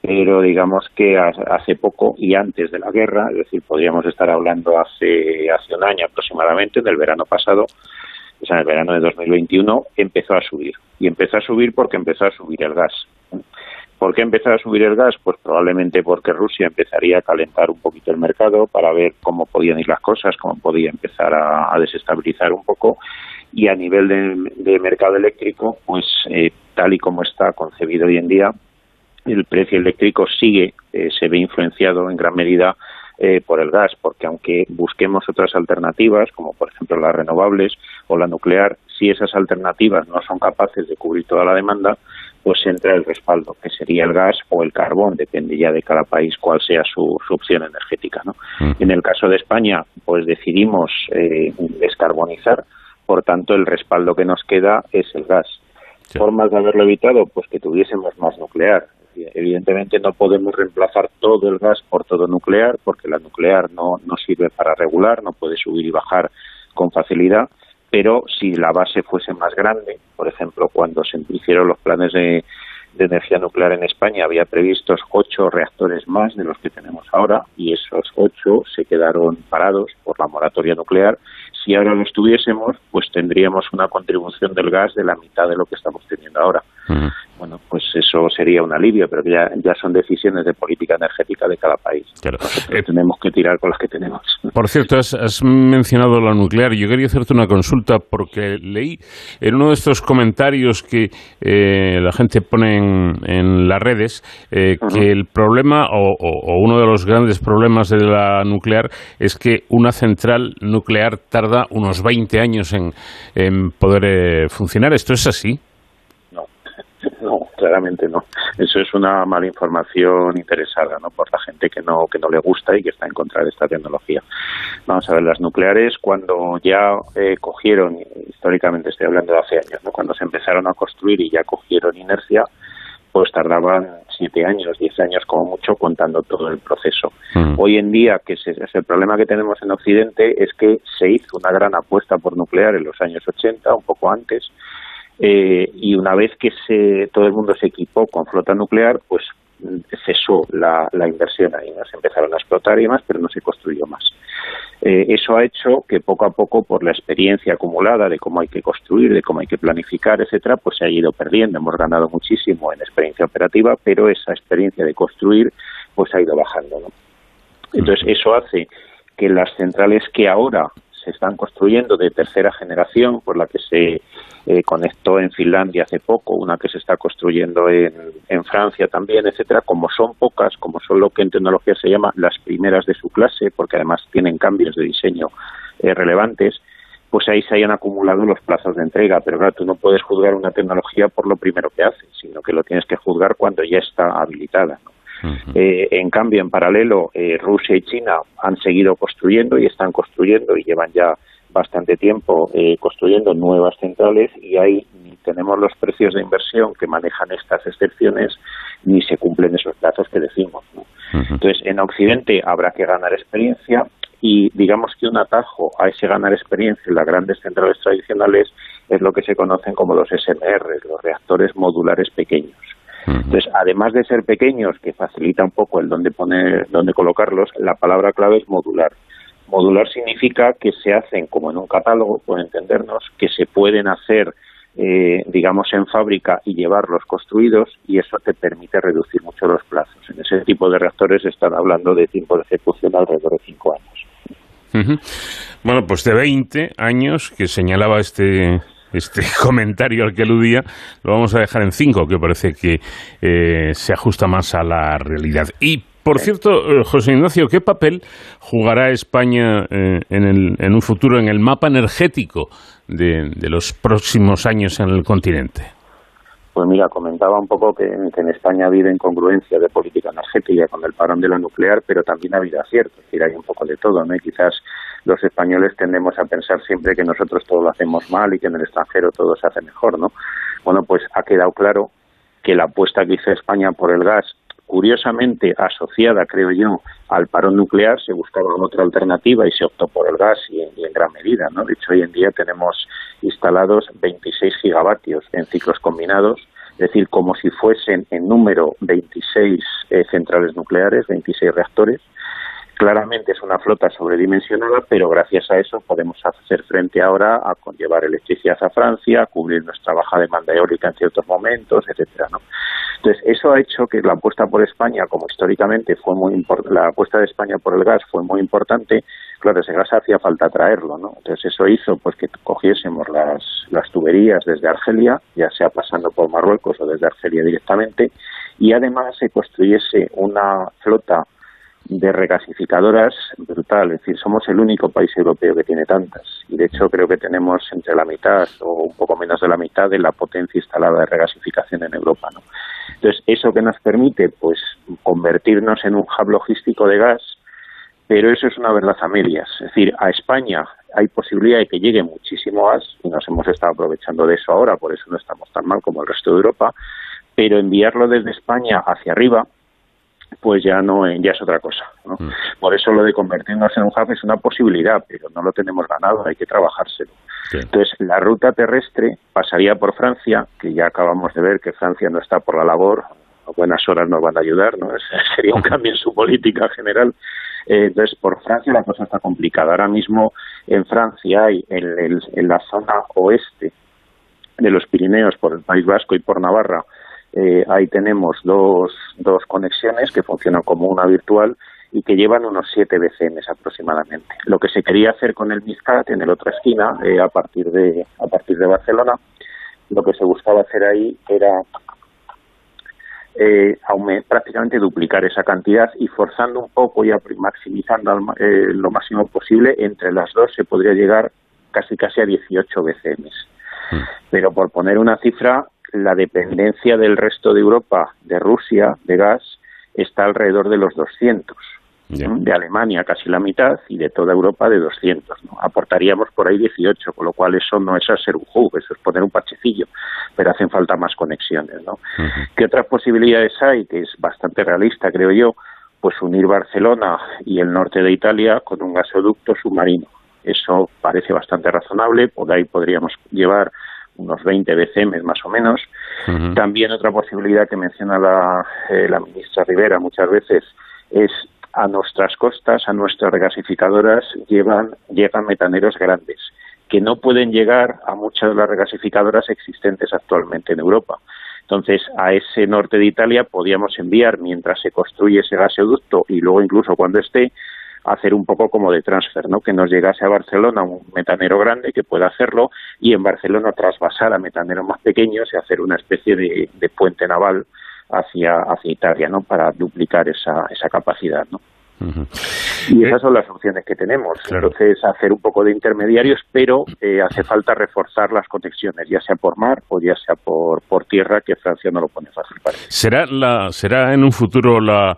pero digamos que ha- hace poco y antes de la guerra, es decir, podríamos estar hablando hace, hace un año aproximadamente, del verano pasado, o sea, en el verano de 2021, empezó a subir. Y empezó a subir porque empezó a subir el gas. ¿Por qué empezó a subir el gas? Pues probablemente porque Rusia empezaría a calentar un poquito el mercado para ver cómo podían ir las cosas, cómo podía empezar a, a desestabilizar un poco. Y a nivel de, de mercado eléctrico, pues eh, tal y como está concebido hoy en día, el precio eléctrico sigue, eh, se ve influenciado en gran medida eh, por el gas, porque aunque busquemos otras alternativas, como por ejemplo las renovables o la nuclear, si esas alternativas no son capaces de cubrir toda la demanda, pues entra el respaldo, que sería el gas o el carbón, depende ya de cada país cuál sea su, su opción energética. ¿no? En el caso de España, pues decidimos eh, descarbonizar, por tanto el respaldo que nos queda es el gas. Formas de haberlo evitado, pues que tuviésemos más nuclear. Evidentemente no podemos reemplazar todo el gas por todo nuclear, porque la nuclear no, no sirve para regular, no puede subir y bajar con facilidad pero si la base fuese más grande, por ejemplo, cuando se hicieron los planes de, energía nuclear en España había previstos ocho reactores más de los que tenemos ahora y esos ocho se quedaron parados por la moratoria nuclear. Si ahora los tuviésemos, pues tendríamos una contribución del gas de la mitad de lo que estamos teniendo ahora. Bueno, pues eso sería un alivio, pero ya, ya son decisiones de política energética de cada país. Claro. Nosotros tenemos que tirar con las que tenemos. Por cierto, has, has mencionado la nuclear. Yo quería hacerte una consulta porque leí en uno de estos comentarios que eh, la gente pone en, en las redes eh, que el problema o, o- o uno de los grandes problemas de la nuclear es que una central nuclear tarda unos 20 años en, en poder eh, funcionar. ¿Esto es así? No, claramente no. Eso es una mala información interesada, ¿no? Por la gente que no que no le gusta y que está en contra de esta tecnología. Vamos a ver, las nucleares cuando ya eh, cogieron, históricamente estoy hablando de hace años, ¿no? Cuando se empezaron a construir y ya cogieron inercia, pues tardaban siete años, diez años como mucho contando todo el proceso. Hoy en día, que es, es el problema que tenemos en Occidente, es que se hizo una gran apuesta por nuclear en los años 80, un poco antes, eh, y una vez que se, todo el mundo se equipó con flota nuclear, pues mm, cesó la, inversión ahí, ¿no? se empezaron a explotar y demás, pero no se construyó más. Eh, eso ha hecho que poco a poco, por la experiencia acumulada de cómo hay que construir, de cómo hay que planificar, etcétera, pues se ha ido perdiendo. Hemos ganado muchísimo en experiencia operativa, pero esa experiencia de construir, pues ha ido bajando. ¿no? Entonces, eso hace que las centrales que ahora se están construyendo de tercera generación, por la que se eh, conectó en Finlandia hace poco, una que se está construyendo en, Francia también, etcétera, como son pocas, como son lo que en tecnología se llama las primeras de su clase, porque además tienen cambios de diseño eh, relevantes, pues ahí se hayan acumulado los plazos de entrega. Pero claro, tú no puedes juzgar una tecnología por lo primero que hace, sino que lo tienes que juzgar cuando ya está habilitada. ¿no? Eh, en cambio, en paralelo, eh, Rusia y China han seguido construyendo y están construyendo y llevan ya bastante tiempo eh, construyendo nuevas centrales y ahí ni tenemos los precios de inversión que manejan estas excepciones ni se cumplen esos plazos que decimos. ¿no? Entonces, en Occidente habrá que ganar experiencia y digamos que un atajo a ese ganar experiencia en las grandes centrales tradicionales es lo que se conocen como los SMR, los reactores modulares pequeños. Entonces, además de ser pequeños, que facilita un poco el dónde poner, dónde colocarlos, la palabra clave es modular. Modular significa que se hacen como en un catálogo, por entendernos, que se pueden hacer, eh, digamos, en fábrica y llevarlos construidos y eso te permite reducir mucho los plazos. En ese tipo de reactores están hablando de tiempo de ejecución alrededor de cinco años. Bueno, pues de 20 años que señalaba este este comentario al que aludía, lo vamos a dejar en 5, que parece que eh, se ajusta más a la realidad. Y, por cierto, eh, José Ignacio, ¿qué papel jugará España eh, en, el- en un futuro en el mapa energético de, los próximos años en el continente? Pues mira, comentaba un poco que, que en España ha habido incongruencia de política energética con el parón de la nuclear, pero también ha habido aciertos, es decir, hay un poco de todo, ¿no? Quizás los españoles tendemos a pensar siempre que nosotros todo lo hacemos mal y que en el extranjero todo se hace mejor, ¿no? Bueno, pues ha quedado claro que la apuesta que hizo España por el gas, curiosamente asociada, creo yo, al parón nuclear, se buscaba otra alternativa y se optó por el gas y en, gran medida, ¿no? De hecho, hoy en día tenemos instalados 26 gigavatios en ciclos combinados, es decir, como si fuesen en número 26 eh, centrales nucleares, 26 reactores. Claramente es una flota sobredimensionada, pero gracias a eso podemos hacer frente ahora a conllevar electricidad a Francia, a cubrir nuestra baja demanda eólica en ciertos momentos, etcétera, ¿no? Entonces, eso ha hecho que la apuesta por España, como históricamente fue muy impor- la apuesta de España por el gas fue muy importante, claro, ese gas hacía falta traerlo, ¿no? Entonces, eso hizo pues que cogiésemos las, las tuberías desde Argelia, ya sea pasando por Marruecos o desde Argelia directamente, y además se construyese una flota de regasificadoras brutal. Es decir, somos el único país europeo que tiene tantas. Y de hecho creo que tenemos entre la mitad o un poco menos de la mitad de la potencia instalada de regasificación en Europa. ¿no? Entonces, eso que nos permite pues convertirnos en un hub logístico de gas, pero eso es una verdad a medias. Es decir, a España hay posibilidad de que llegue muchísimo gas y nos hemos estado aprovechando de eso ahora, por eso no estamos tan mal como el resto de Europa, pero enviarlo desde España hacia arriba, pues ya no ya es otra cosa. ¿no? Por eso lo de convertirnos en un hub es una posibilidad, pero no lo tenemos ganado, hay que trabajárselo. Entonces, la ruta terrestre pasaría por Francia, que ya acabamos de ver que Francia no está por la labor, a buenas horas nos van a ayudar, ¿no? Sería un cambio en su política general. Eh, entonces, por Francia la cosa está complicada. Ahora mismo en Francia hay en, el- en la zona oeste de los Pirineos, por el País Vasco y por Navarra, eh, ahí tenemos dos, dos conexiones que funcionan como una virtual y que llevan unos 7 BCM aproximadamente. Lo que se quería hacer con el Miscat en la otra esquina, eh, a partir de a partir de Barcelona, lo que se buscaba hacer ahí era eh, prácticamente duplicar esa cantidad y forzando un poco y maximizando al eh, lo máximo posible, entre las dos se podría llegar casi casi a 18 BCM. Pero por poner una cifra, la dependencia del resto de Europa de Rusia de gas está alrededor de los 200. ¿no? De Alemania casi la mitad y de toda Europa de 200. ¿no? Aportaríamos por ahí 18, con lo cual eso no es hacer un hub, eso es poner un parchecillo, pero hacen falta más conexiones. ¿no? ¿Qué otras posibilidades hay? Que es bastante realista, creo yo, pues unir Barcelona y el norte de Italia con un gasoducto submarino. Eso parece bastante razonable, por ahí podríamos llevar unos 20 BCM más o menos. También otra posibilidad que menciona la, eh, la ministra Rivera muchas veces es a nuestras costas, a nuestras regasificadoras, llevan, llegan metaneros grandes que no pueden llegar a muchas de las regasificadoras existentes actualmente en Europa. Entonces, a ese norte de Italia podíamos enviar, mientras se construye ese gasoducto y luego incluso cuando esté, hacer un poco como de transfer, ¿no? Que nos llegase a Barcelona un metanero grande que pueda hacerlo y en Barcelona trasvasar a metaneros más pequeños y hacer una especie de, de puente naval hacia, hacia Italia, ¿no? Para duplicar esa, esa capacidad, ¿no? Y esas son las opciones que tenemos. Entonces, hacer un poco de intermediarios, pero eh, hace falta reforzar las conexiones, ya sea por mar o ya sea por, por tierra, que Francia no lo pone fácil para ¿Será, la, será en un futuro la,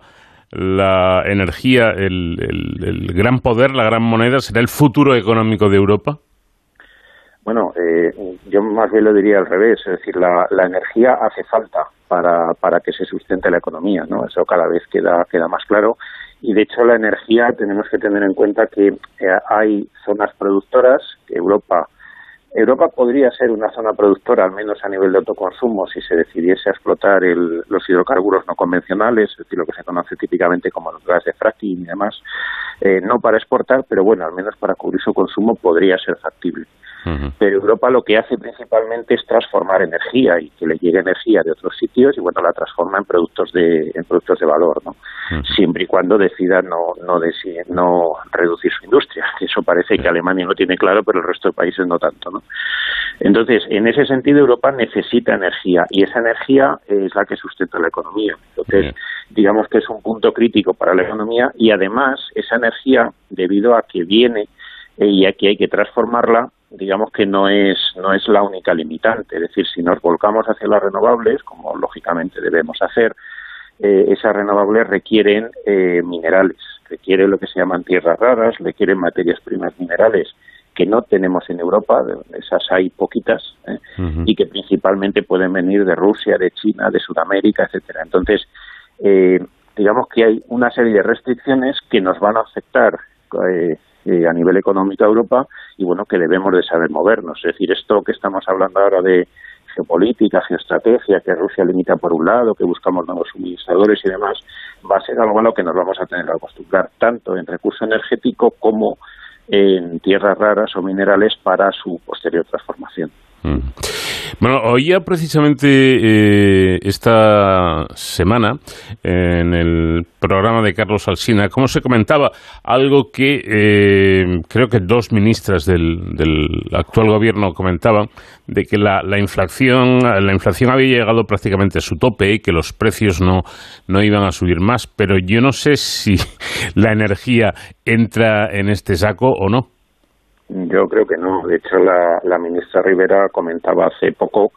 la energía el, el- gran poder, la gran moneda? ¿Será el futuro económico de Europa? Bueno, eh, yo más bien lo diría al revés, es decir, la, la energía hace falta para, para que se sustente la economía, ¿no? Eso cada vez queda, queda más claro. Y de hecho la energía tenemos que tener en cuenta que eh, hay zonas productoras, que Europa Europa podría ser una zona productora, al menos a nivel de autoconsumo, si se decidiese a explotar el- los hidrocarburos no convencionales, es decir, lo que se conoce típicamente como los de fracking y demás, eh, no para exportar, pero bueno, al menos para cubrir su consumo podría ser factible. Pero Europa lo que hace principalmente es transformar energía y que le llegue energía de otros sitios y bueno, la transforma en productos de, en productos de valor, ¿no? Siempre y cuando decida no, no, reducir su industria, que eso parece que Alemania lo tiene claro, pero el resto de países no tanto, ¿no? Entonces, en ese sentido, Europa necesita energía y esa energía es la que sustenta la economía. Entonces, digamos que es un punto crítico para la economía y además esa energía, debido a que viene eh, y aquí hay que transformarla, digamos que no es no es la única limitante. Es decir, si nos volcamos hacia las renovables, como lógicamente debemos hacer, eh, esas renovables requieren eh, minerales, requieren lo que se llaman tierras raras, requieren materias primas minerales que no tenemos en Europa, esas hay poquitas, ¿eh? y que principalmente pueden venir de Rusia, de China, de Sudamérica, etcétera. Entonces, eh, digamos que hay una serie de restricciones que nos van a afectar eh, eh, a nivel económico Europa y bueno que debemos de saber movernos. Es decir, esto que estamos hablando ahora de geopolítica, geoestrategia, que Rusia limita por un lado, que buscamos nuevos suministradores y demás, va a ser algo a lo que nos vamos a tener que acostumbrar, tanto en recurso energético como en tierras raras o minerales para su posterior transformación. Mm. Bueno, oía precisamente eh, esta semana en el programa de Carlos Alsina cómo se comentaba algo que eh, creo que dos ministras del, actual gobierno comentaban de que la, la, inflación la inflación había llegado prácticamente a su tope y que los precios no, no iban a subir más, pero yo no sé si la energía entra en este saco o no. Yo creo que no. De hecho, la, la ministra Rivera comentaba hace poco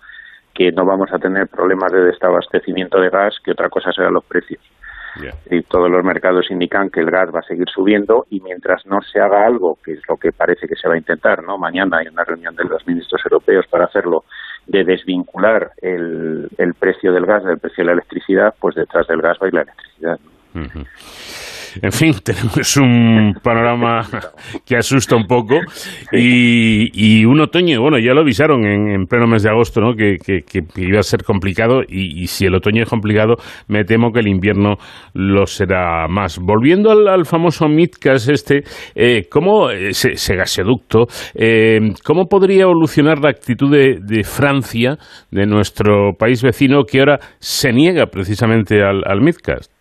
que no vamos a tener problemas de desabastecimiento de gas, que otra cosa serán los precios. Yeah. Y todos los mercados indican que el gas va a seguir subiendo y mientras no se haga algo, que es lo que parece que se va a intentar, ¿no? Mañana hay una reunión de los ministros europeos para hacerlo, de desvincular el, el precio del gas del precio de la electricidad, pues detrás del gas va a ir la electricidad. Uh -huh. En fin, tenemos un panorama que asusta un poco y, un otoño, bueno, ya lo avisaron en, en pleno mes de agosto, ¿no? Que, iba a ser complicado y, si el otoño es complicado, me temo que el invierno lo será más. Volviendo al, famoso MITCAS este, eh, ¿cómo ese, ese eh, cómo podría evolucionar la actitud de, Francia, de nuestro país vecino, que ahora se niega precisamente al, al MITCAS?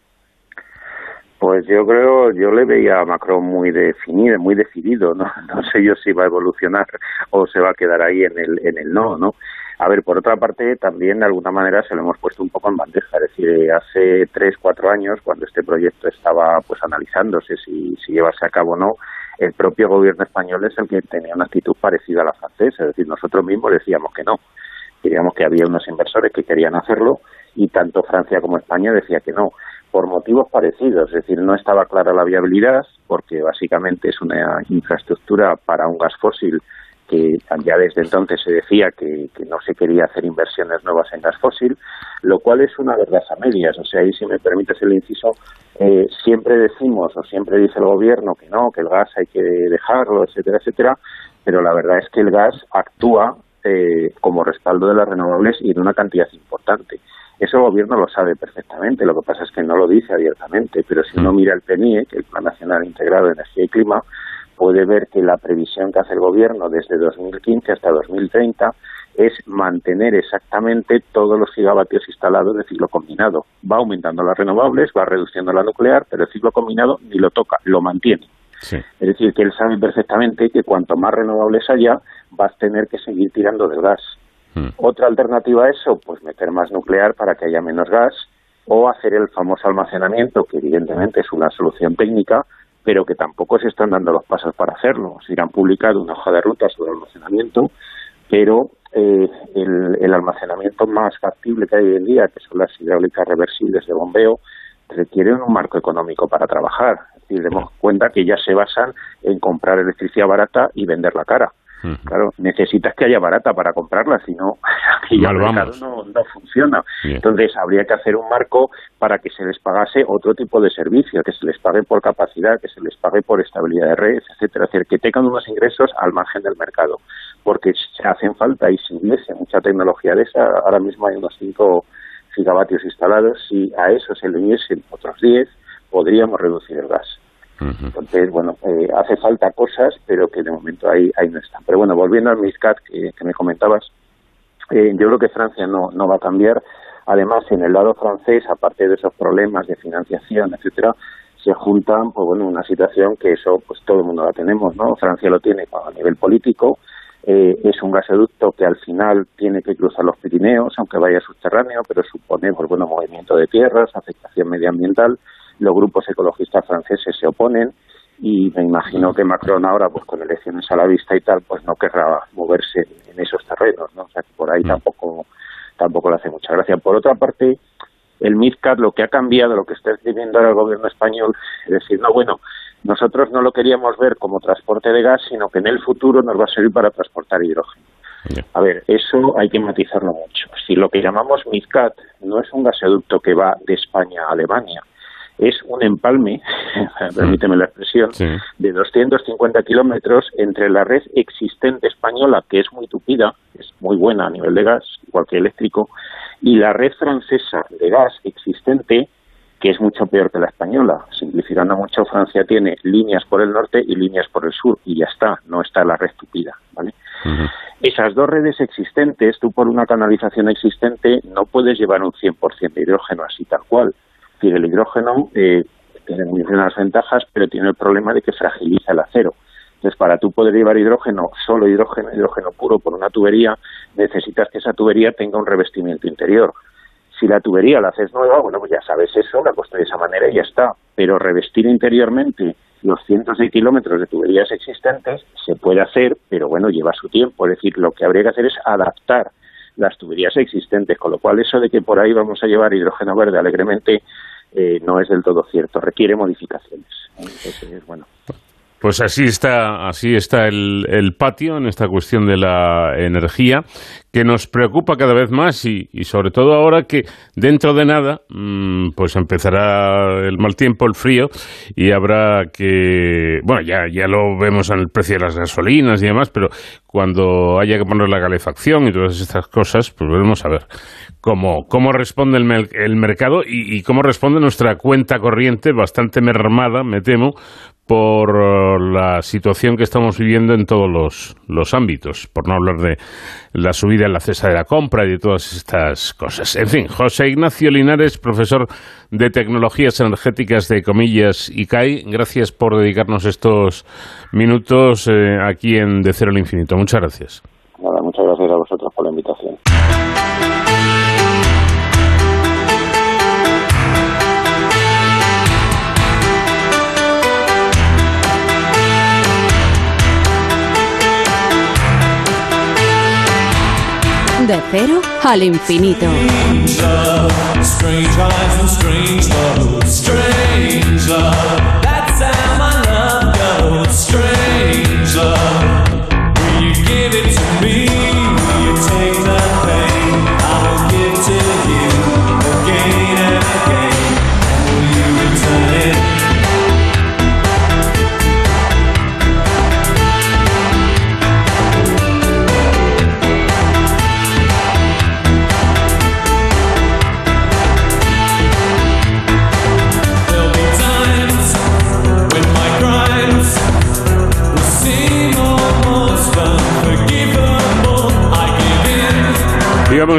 Pues yo creo, yo le veía a Macron muy definido, muy decidido, ¿no? No sé yo si va a evolucionar o se va a quedar ahí en el, en el no, ¿no? A ver, por otra parte, también de alguna manera se lo hemos puesto un poco en bandeja. Es decir, hace tres, cuatro años, cuando este proyecto estaba pues analizándose si, si llevarse a cabo o no, el propio gobierno español es el que tenía una actitud parecida a la francesa. Es decir, nosotros mismos decíamos que no. Queríamos que había unos inversores que querían hacerlo y tanto Francia como España decía que no por motivos parecidos, es decir, no estaba clara la viabilidad, porque básicamente es una infraestructura para un gas fósil que ya desde entonces se decía que, no se quería hacer inversiones nuevas en gas fósil, lo cual es una verdad a medias. O sea, ahí si me permites el inciso, eh, siempre decimos o siempre dice el gobierno que no, que el gas hay que dejarlo, etcétera, etcétera, pero la verdad es que el gas actúa eh, como respaldo de las renovables y de una cantidad importante. Eso el gobierno lo sabe perfectamente, lo que pasa es que no lo dice abiertamente, pero si uno mira el PNIE, que es el Plan Nacional Integrado de Energía y Clima, puede ver que la previsión que hace el gobierno desde 2015 hasta 2030 es mantener exactamente todos los gigavatios instalados de ciclo combinado. Va aumentando las renovables, va reduciendo la nuclear, pero el ciclo combinado ni lo toca, lo mantiene. Sí. Es decir, que él sabe perfectamente que cuanto más renovables haya, vas a tener que seguir tirando del gas. Mm. Otra alternativa a eso, pues meter más nuclear para que haya menos gas o hacer el famoso almacenamiento, que evidentemente es una solución técnica, pero que tampoco se están dando los pasos para hacerlo. Se han publicado una hoja de ruta sobre almacenamiento, pero eh, el, el, almacenamiento más factible que hay hoy en día, que son las hidráulicas reversibles de bombeo, requieren un marco económico para trabajar. Decir, demos cuenta que ya se basan en comprar electricidad barata y venderla cara. Uh -huh. Claro, necesitas que haya barata para comprarla, si no, aquí el mercado no, no funciona. Entonces, habría que hacer un marco para que se les pagase otro tipo de servicio, que se les pague por capacidad, que se les pague por estabilidad de red, etcétera, es decir, que tengan unos ingresos al margen del mercado, porque se hacen falta y si hubiese mucha tecnología de esa, ahora mismo hay unos 5 gigavatios instalados, si a eso se le uniesen otros 10, podríamos reducir el gas. Entonces, bueno, eh, hace falta cosas, pero que de momento ahí, ahí no están. Pero bueno, volviendo al MISCAT que, que me comentabas, eh, yo creo que Francia no, no va a cambiar. Además, en el lado francés, aparte de esos problemas de financiación, etcétera, se juntan, pues bueno, una situación que eso, pues todo el mundo la tenemos, ¿no? Francia lo tiene a nivel político, eh, es un gasoducto que al final tiene que cruzar los Pirineos, aunque vaya subterráneo, pero supone, pues bueno, movimiento de tierras, afectación medioambiental, los grupos ecologistas franceses se oponen y me imagino que Macron ahora, pues con elecciones a la vista y tal, pues no querrá moverse en esos terrenos, ¿no? O sea, que por ahí tampoco tampoco le hace mucha gracia. Por otra parte, el MidCat lo que ha cambiado, lo que está escribiendo ahora el gobierno español, es decir, no, bueno, nosotros no lo queríamos ver como transporte de gas, sino que en el futuro nos va a servir para transportar hidrógeno. A ver, eso hay que matizarlo mucho. Si lo que llamamos MidCat no es un gasoducto que va de España a Alemania, es un empalme, permíteme la expresión, sí. de 250 kilómetros entre la red existente española, que es muy tupida, es muy buena a nivel de gas, igual que eléctrico, y la red francesa de gas existente, que es mucho peor que la española. Simplificando mucho, Francia tiene líneas por el norte y líneas por el sur, y ya está, no está la red tupida, ¿vale? Uh -huh. Esas dos redes existentes, tú por una canalización existente no puedes llevar un 100% de hidrógeno así tal cual. Decir, el hidrógeno eh, tiene muy buenas ventajas, pero tiene el problema de que fragiliza el acero. Entonces, para tú poder llevar hidrógeno, solo hidrógeno, hidrógeno puro por una tubería, necesitas que esa tubería tenga un revestimiento interior. Si la tubería la haces nueva, bueno, pues ya sabes eso, la construyes de esa manera y ya está. Pero revestir interiormente los cientos de kilómetros de tuberías existentes se puede hacer, pero bueno, lleva su tiempo. Es decir, lo que habría que hacer es adaptar las tuberías existentes, con lo cual eso de que por ahí vamos a llevar hidrógeno verde alegremente eh, no es del todo cierto, requiere modificaciones. Entonces, bueno. Pues así está, así está el, el, patio en esta cuestión de la energía, que nos preocupa cada vez más y, sobre todo ahora que dentro de nada, mmm, pues empezará el mal tiempo, el frío, y habrá que, bueno, ya, ya lo vemos en el precio de las gasolinas y demás, pero cuando haya que poner la calefacción y todas estas cosas, pues veremos a ver cómo, cómo responde el, el mercado y, y cómo responde nuestra cuenta corriente, bastante mermada, me temo, por uh, la situación que estamos viviendo en todos los, los, ámbitos, por no hablar de la subida en la cesa de la compra y de todas estas cosas. En fin, José Ignacio Linares, profesor de Tecnologías Energéticas de Comillas ICAI, gracias por dedicarnos estos minutos eh, aquí en De Cero al Infinito. Muchas gracias. De cero al infinito.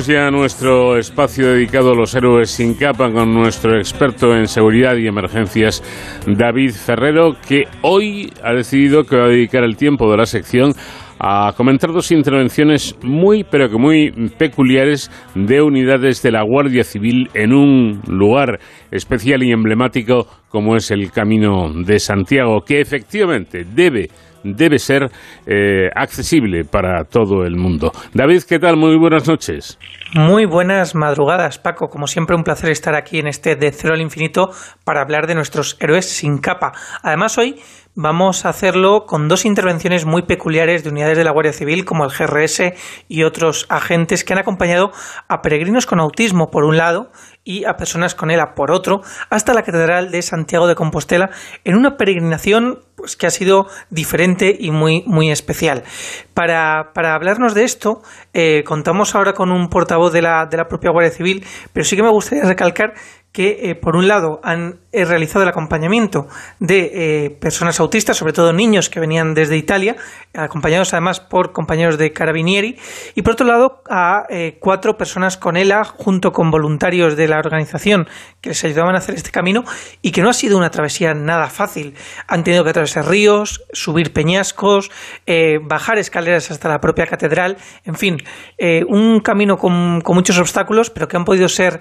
Ya nuestro espacio dedicado a los héroes sin capa con nuestro experto en seguridad y emergencias, David Ferrero, que hoy ha decidido que va a dedicar el tiempo de la sección a comentar dos intervenciones muy, pero que muy peculiares de unidades de la Guardia Civil en un lugar especial y emblemático como es el Camino de Santiago, que efectivamente debe debe ser eh, accesible para todo el mundo. David, ¿qué tal? Muy buenas noches. Muy buenas madrugadas, Paco. Como siempre, un placer estar aquí en este De Cero al Infinito para hablar de nuestros héroes sin capa. Además, hoy vamos a hacerlo con dos intervenciones muy peculiares de unidades de la Guardia Civil, como el GRS y otros agentes que han acompañado a peregrinos con autismo, por un lado, y a personas con ELA por otro, hasta la Catedral de Santiago de Compostela, en una peregrinación pues, que ha sido diferente y muy, muy especial. Para, para hablarnos de esto, eh, contamos ahora con un portavoz de la, de la propia Guardia Civil, pero sí que me gustaría recalcar que, eh, por un lado, han eh, realizado el acompañamiento de eh, personas autistas, sobre todo niños que venían desde Italia, acompañados además por compañeros de Carabinieri, y por otro lado, a eh, cuatro personas con ELA, junto con voluntarios de la organización que les ayudaban a hacer este camino, y que no ha sido una travesía nada fácil. Han tenido que atravesar ríos, subir peñascos, bajar escaleras hasta la propia catedral, en fin, un camino con, con, muchos obstáculos, pero que han podido ser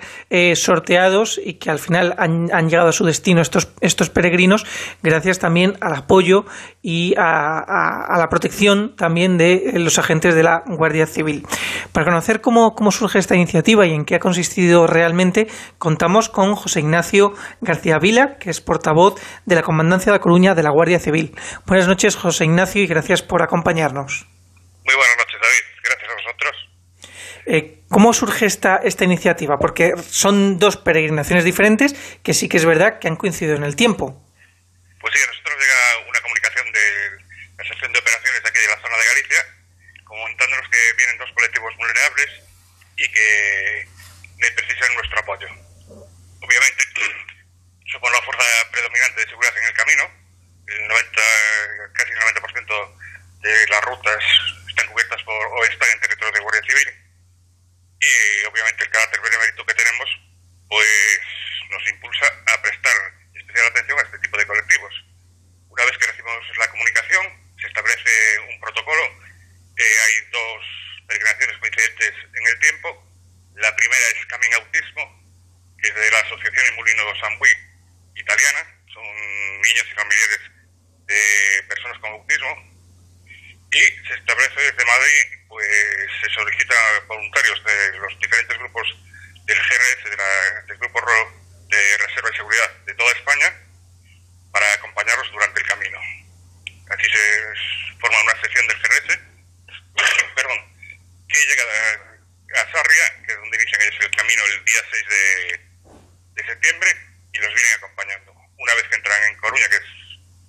sorteados y que al final han, han, llegado a su destino estos, estos peregrinos gracias también al apoyo y a, a, a, la protección también de los agentes de la Guardia Civil. Para conocer cómo, cómo surge esta iniciativa y en qué ha consistido realmente, contamos con José Ignacio García Vila, que es portavoz de la Comandancia de la Coruña de la Guardia Civil. Buenas noches, José Ignacio, y gracias por acompañarnos. Muy buenas noches, David. Gracias a vosotros. Eh, ¿Cómo surge esta, esta iniciativa? Porque son dos peregrinaciones diferentes que sí que es verdad que han coincidido en el tiempo. Pues sí, a nosotros llega una comunicación de la sección de operaciones aquí de la zona de Galicia, comentándonos que vienen dos colectivos vulnerables y que precisan nuestro apoyo. Obviamente, somos la fuerza predominante de seguridad en el camino, el 90, casi el 90% de las rutas están cubiertas por por, o están en territorio de Guardia Civil y obviamente el carácter benemérito que tenemos pues nos impulsa a prestar especial atención a este tipo de colectivos. Una vez que recibimos la comunicación, se establece un protocolo. Eh, hay dos peregrinaciones coincidentes en el tiempo. La primera es Camin Autismo, que es de la Asociación Emulino Sambuí italiana. Son niños y familiares de personas con autismo. Y se establece desde Madrid, pues se solicitan voluntarios de los diferentes grupos del GRS, de la- del Grupo de Reserva y Seguridad de toda España, para acompañarlos durante el camino. Así se forma una sección del GRS, perdón, que llega a, a Sarria, que es donde inician ellos el camino el día 6 de, de septiembre, y los vienen acompañando. Una vez que entran en Coruña, que es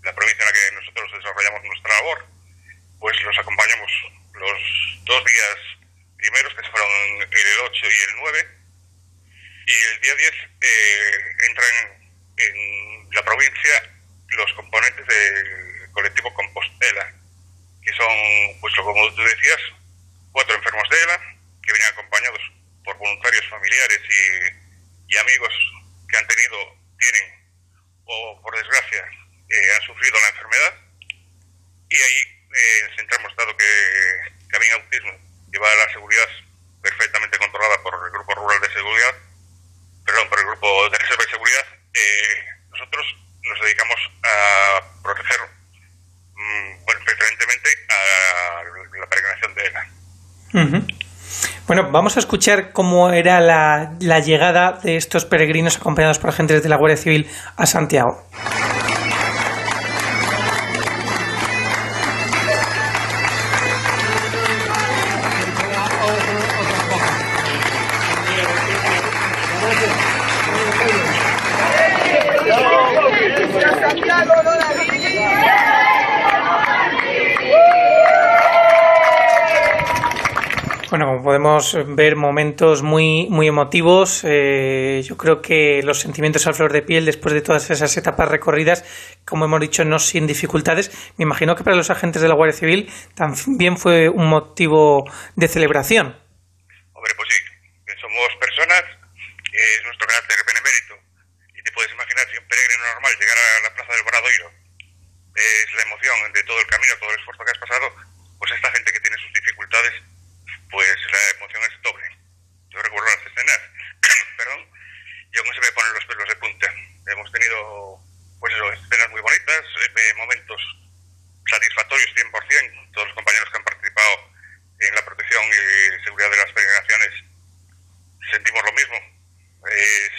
la provincia en la que nosotros desarrollamos nuestra labor, pues los acompañamos los dos días primeros, que fueron el 8 y el 9, y el día 10 eh, entran en la provincia los componentes del colectivo Compostela, que son, pues como tú decías, cuatro enfermos de ELA, que vienen acompañados por voluntarios familiares y, y amigos que han tenido, tienen, o por desgracia, eh, han sufrido la enfermedad. Y ahí eh, centramos, dado que Camino Autismo lleva la seguridad perfectamente controlada por el Grupo Rural de Seguridad, perdón, por el Grupo de Reserva y Seguridad, eh, nosotros nos dedicamos a proteger, mm, bueno, preferentemente a la peregrinación de. Ujú. Bueno, vamos a escuchar cómo era la, la llegada de estos peregrinos acompañados por agentes de la Guardia Civil a Santiago. Bueno, como podemos ver, momentos muy, muy emotivos. Eh, yo creo que los sentimientos a flor de piel después de todas esas etapas recorridas, como hemos dicho, no sin dificultades. Me imagino que para los agentes de la Guardia Civil también fue un motivo de celebración. Hombre, pues sí, somos personas, es nuestro carácter benemérito. Y te puedes imaginar si un peregrino normal llegara a la plaza del Bradoiro, es la emoción de todo el camino, todo el esfuerzo que has pasado, pues esta gente que tiene sus dificultades, pues la emoción es doble. Yo recuerdo las escenas, perdón, y aún se me ponen los pelos de punta. Hemos tenido, pues eso, escenas muy bonitas, eh, momentos satisfactorios 100%, todos los compañeros que han participado en la protección y seguridad de las peregrinaciones sentimos lo mismo. Es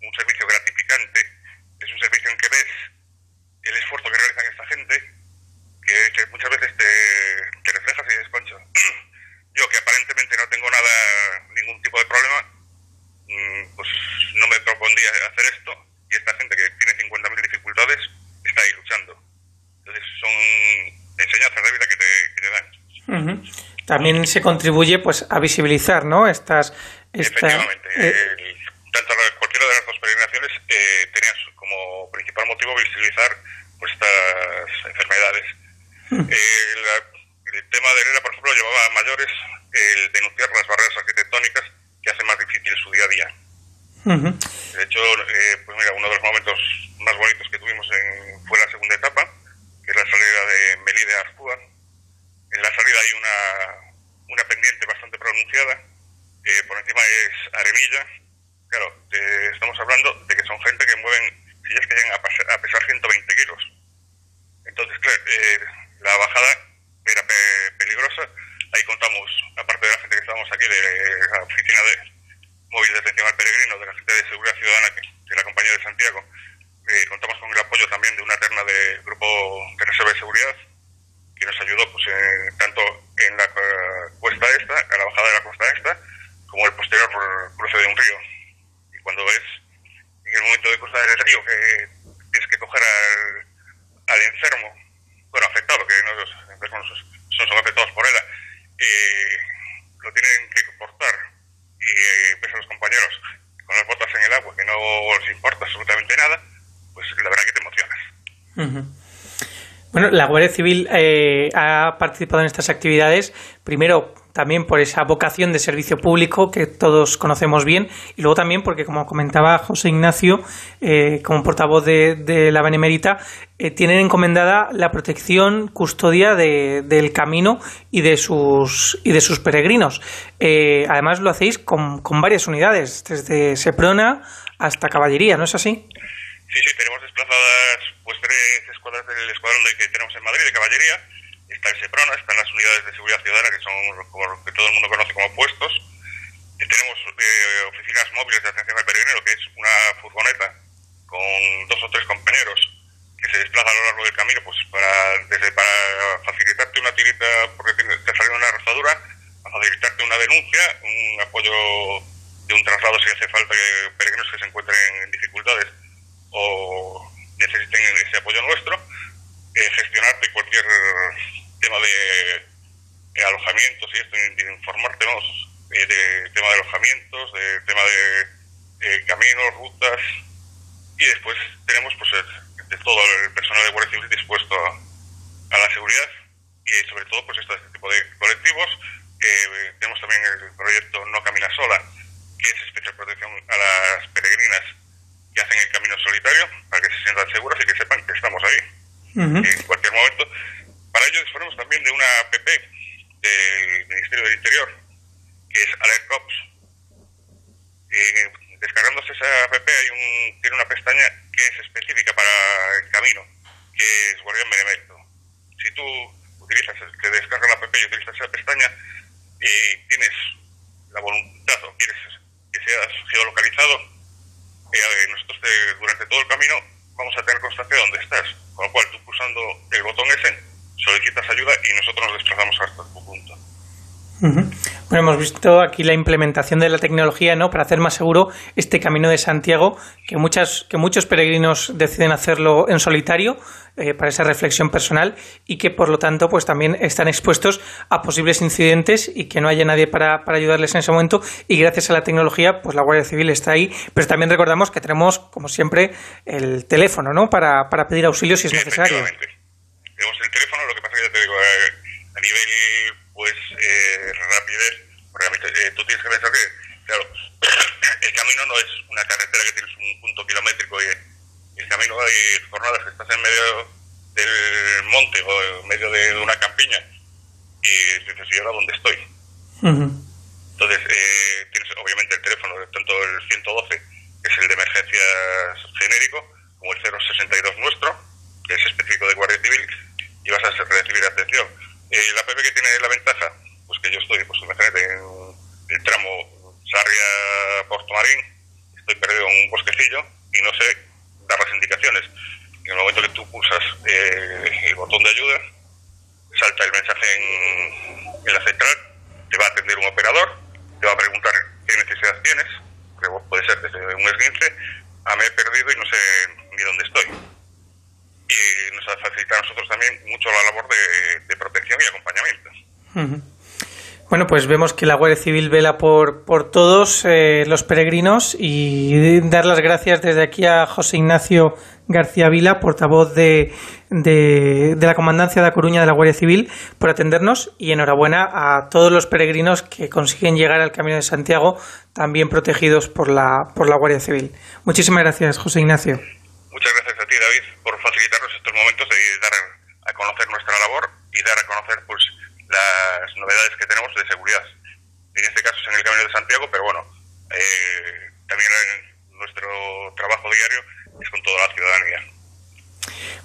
un servicio gratificante, es un servicio en que ves el esfuerzo que realizan esta gente, que, muchas veces te, reflejas y dices, concho, yo que aparentemente no tengo nada, ningún tipo de problema, mm, pues no me propondría hacer esto, y esta gente que tiene 50.000 dificultades está ahí luchando. Entonces son enseñanzas de vida que te, que te dan. Ujú. También se contribuye pues a visibilizar, ¿no? Estas, esta, Efectivamente. eh, el- tanto cualquiera de las dos peregrinaciones eh, como principal motivo visibilizar pues, estas enfermedades. Eh, la- el tema de Herrera, por ejemplo, llevaba a mayores el denunciar las barreras arquitectónicas que hacen más difícil su día a día. De hecho, eh, pues mira, uno de los momentos más bonitos que tuvimos en- fue la segunda etapa, que es la salida de Melide a Arzúa. En la salida hay una, una pendiente bastante pronunciada, que por encima es arenilla. Claro, eh, estamos hablando de que son gente que mueven sillas que llegan a, pas- a pesar 120 kilos. Entonces, claro, eh, la bajada era pe- peligrosa. Ahí contamos, aparte de la gente que estábamos aquí de la oficina de móvil de atención al peregrino, de la gente de seguridad ciudadana, que, de la compañía de Santiago, eh, contamos con el apoyo también de una terna del grupo de reserva de seguridad, que nos ayudó pues eh, tanto en la eh, cuesta esta, a la bajada de la costa esta, como el posterior cruce de un río. Y cuando ves en el momento de cruzar el río que tienes que coger al, al enfermo, bueno, afectado, que no, los enfermos no son afectados por ella, eh, lo tienen que cortar y eh, ves a los compañeros con las botas en el agua que no les importa absolutamente nada, pues la verdad que te emocionas. Ujú. La Guardia Civil eh, ha participado en estas actividades, primero también por esa vocación de servicio público que todos conocemos bien y luego también porque, como comentaba José Ignacio, eh, como portavoz de, la Benemérita, eh, tienen encomendada la protección, custodia del camino y de sus, y de sus peregrinos. además, lo hacéis con, con varias unidades, desde Seprona hasta Caballería, ¿no es así? Sí, sí, tenemos desplazadas pues tres escuadras del escuadrón que tenemos en Madrid de caballería. Está el SEPRONA, están las unidades de seguridad ciudadana que son como que todo el mundo conoce como puestos. Y tenemos eh, oficinas móviles de atención al peregrino, que es una furgoneta con dos o tres compañeros que se desplaza a lo largo del camino, pues para facilitarte una tirita porque te salido una rozadura, a facilitarte una denuncia, un apoyo de un traslado si hace falta que peregrinos que se encuentren en dificultades o necesiten ese apoyo nuestro, eh, gestionarte cualquier tema de, alojamientos y esto, de eh, de tema de alojamientos, de tema de caminos, rutas y después tenemos pues de todo el personal de Guardia Civil dispuesto a, la seguridad y sobre todo pues este tipo de colectivos. Eh, tenemos también el proyecto No Camina Sola, que es especial protección a las peregrinas que hacen el camino solitario, para que se sientan seguras y que sepan que estamos ahí. En cualquier momento. Para ello disponemos también de una app del Ministerio del Interior, que es Alert Cops. Eh, descargándose esa app hay un, tiene una pestaña que es específica para el camino, que es Guardián Benemérito. Si tú utilizas, te descargas la app y utilizas esa pestaña y tienes la voluntad o quieres que seas geolocalizado, eh, nosotros durante todo el camino vamos a tener constancia de dónde estás. Con lo cual, tú pulsando el botón ese, solicitas ayuda y nosotros nos desplazamos hasta tu punto. Bueno, hemos visto aquí la implementación de la tecnología ¿no? para hacer más seguro este camino de Santiago, que, muchas, que muchos peregrinos deciden hacerlo en solitario eh, para esa reflexión personal y que por lo tanto pues también están expuestos a posibles incidentes y que no haya nadie para, para ayudarles en ese momento y gracias a la tecnología pues la Guardia Civil está ahí, pero también recordamos que tenemos como siempre el teléfono ¿no? para, para pedir auxilio si es necesario. Tenemos el teléfono, lo que pasa que ya te digo, eh, a nivel pues eh, rapidez, porque eh, tú tienes que pensar que, claro, el camino no es una carretera que tienes un punto kilométrico y el camino hay jornadas que estás en medio del monte o en medio de una campiña y dices, ¿y ahora dónde estoy? Entonces, eh, tienes obviamente el teléfono, tanto el 112, que es el de emergencias genérico, como el 062 nuestro, que es específico de Guardia Civil, y vas a recibir atención eh, la PP que tiene la ventaja, pues que yo estoy, pues imagínate, en el tramo Sarria-Porto Marín, estoy perdido en un bosquecillo y no sé dar las indicaciones. En el momento que tú pulsas eh, el botón de ayuda, salta el mensaje en, la central, te va a atender un operador, te va a preguntar qué necesidad tienes, que puede ser desde un esguince, a me he perdido y no sé ni dónde estoy y nos facilita a nosotros también mucho la labor de, protección y acompañamiento. Bueno, pues vemos que la Guardia Civil vela por, por todos eh, los peregrinos y dar las gracias desde aquí a José Ignacio García Vila, portavoz de, de, de, la Comandancia de la Coruña de la Guardia Civil, por atendernos y enhorabuena a todos los peregrinos que consiguen llegar al Camino de Santiago también protegidos por la, por la Guardia Civil. Muchísimas gracias, José Ignacio. Muchas gracias a ti, David, por facilitarnos estos momentos de dar a conocer nuestra labor y dar a conocer pues las novedades que tenemos de seguridad. En este caso es en el Camino de Santiago, pero bueno, eh, también nuestro trabajo diario es con toda la ciudadanía.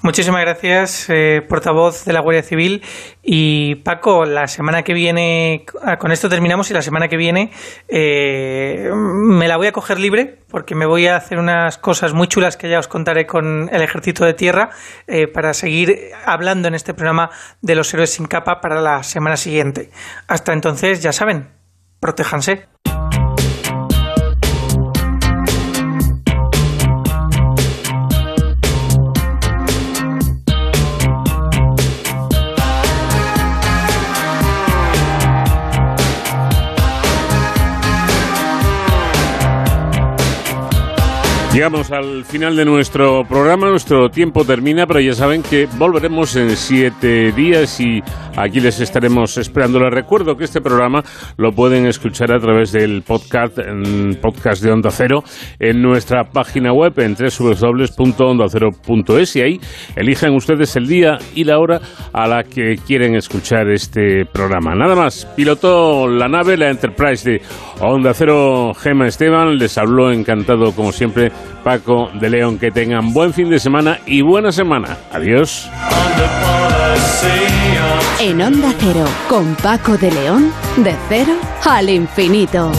Muchísimas gracias, eh, portavoz de la Guardia Civil. Y Paco, la semana que viene, ah, con esto terminamos y la semana que viene eh, me la voy a coger libre porque me voy a hacer unas cosas muy chulas que ya os contaré con el Ejército de Tierra eh, para seguir hablando en este programa de los héroes sin capa para la semana siguiente. Hasta entonces, ya saben, protéjanse. Llegamos al final de nuestro programa, nuestro tiempo termina, pero ya saben que volveremos en siete días y aquí les estaremos esperando. Les recuerdo que este programa lo pueden escuchar a través del podcast, en podcast de Onda Cero en nuestra página web en www.ondacero.es y ahí elijan ustedes el día y la hora a la que quieren escuchar este programa. Nada más, pilotó la nave, la Enterprise de Onda Cero Gema Esteban, les habló encantado como siempre Paco de León. Que tengan buen fin de semana y buena semana. Adiós. En Onda Cero, con Paco de León, de cero al infinito.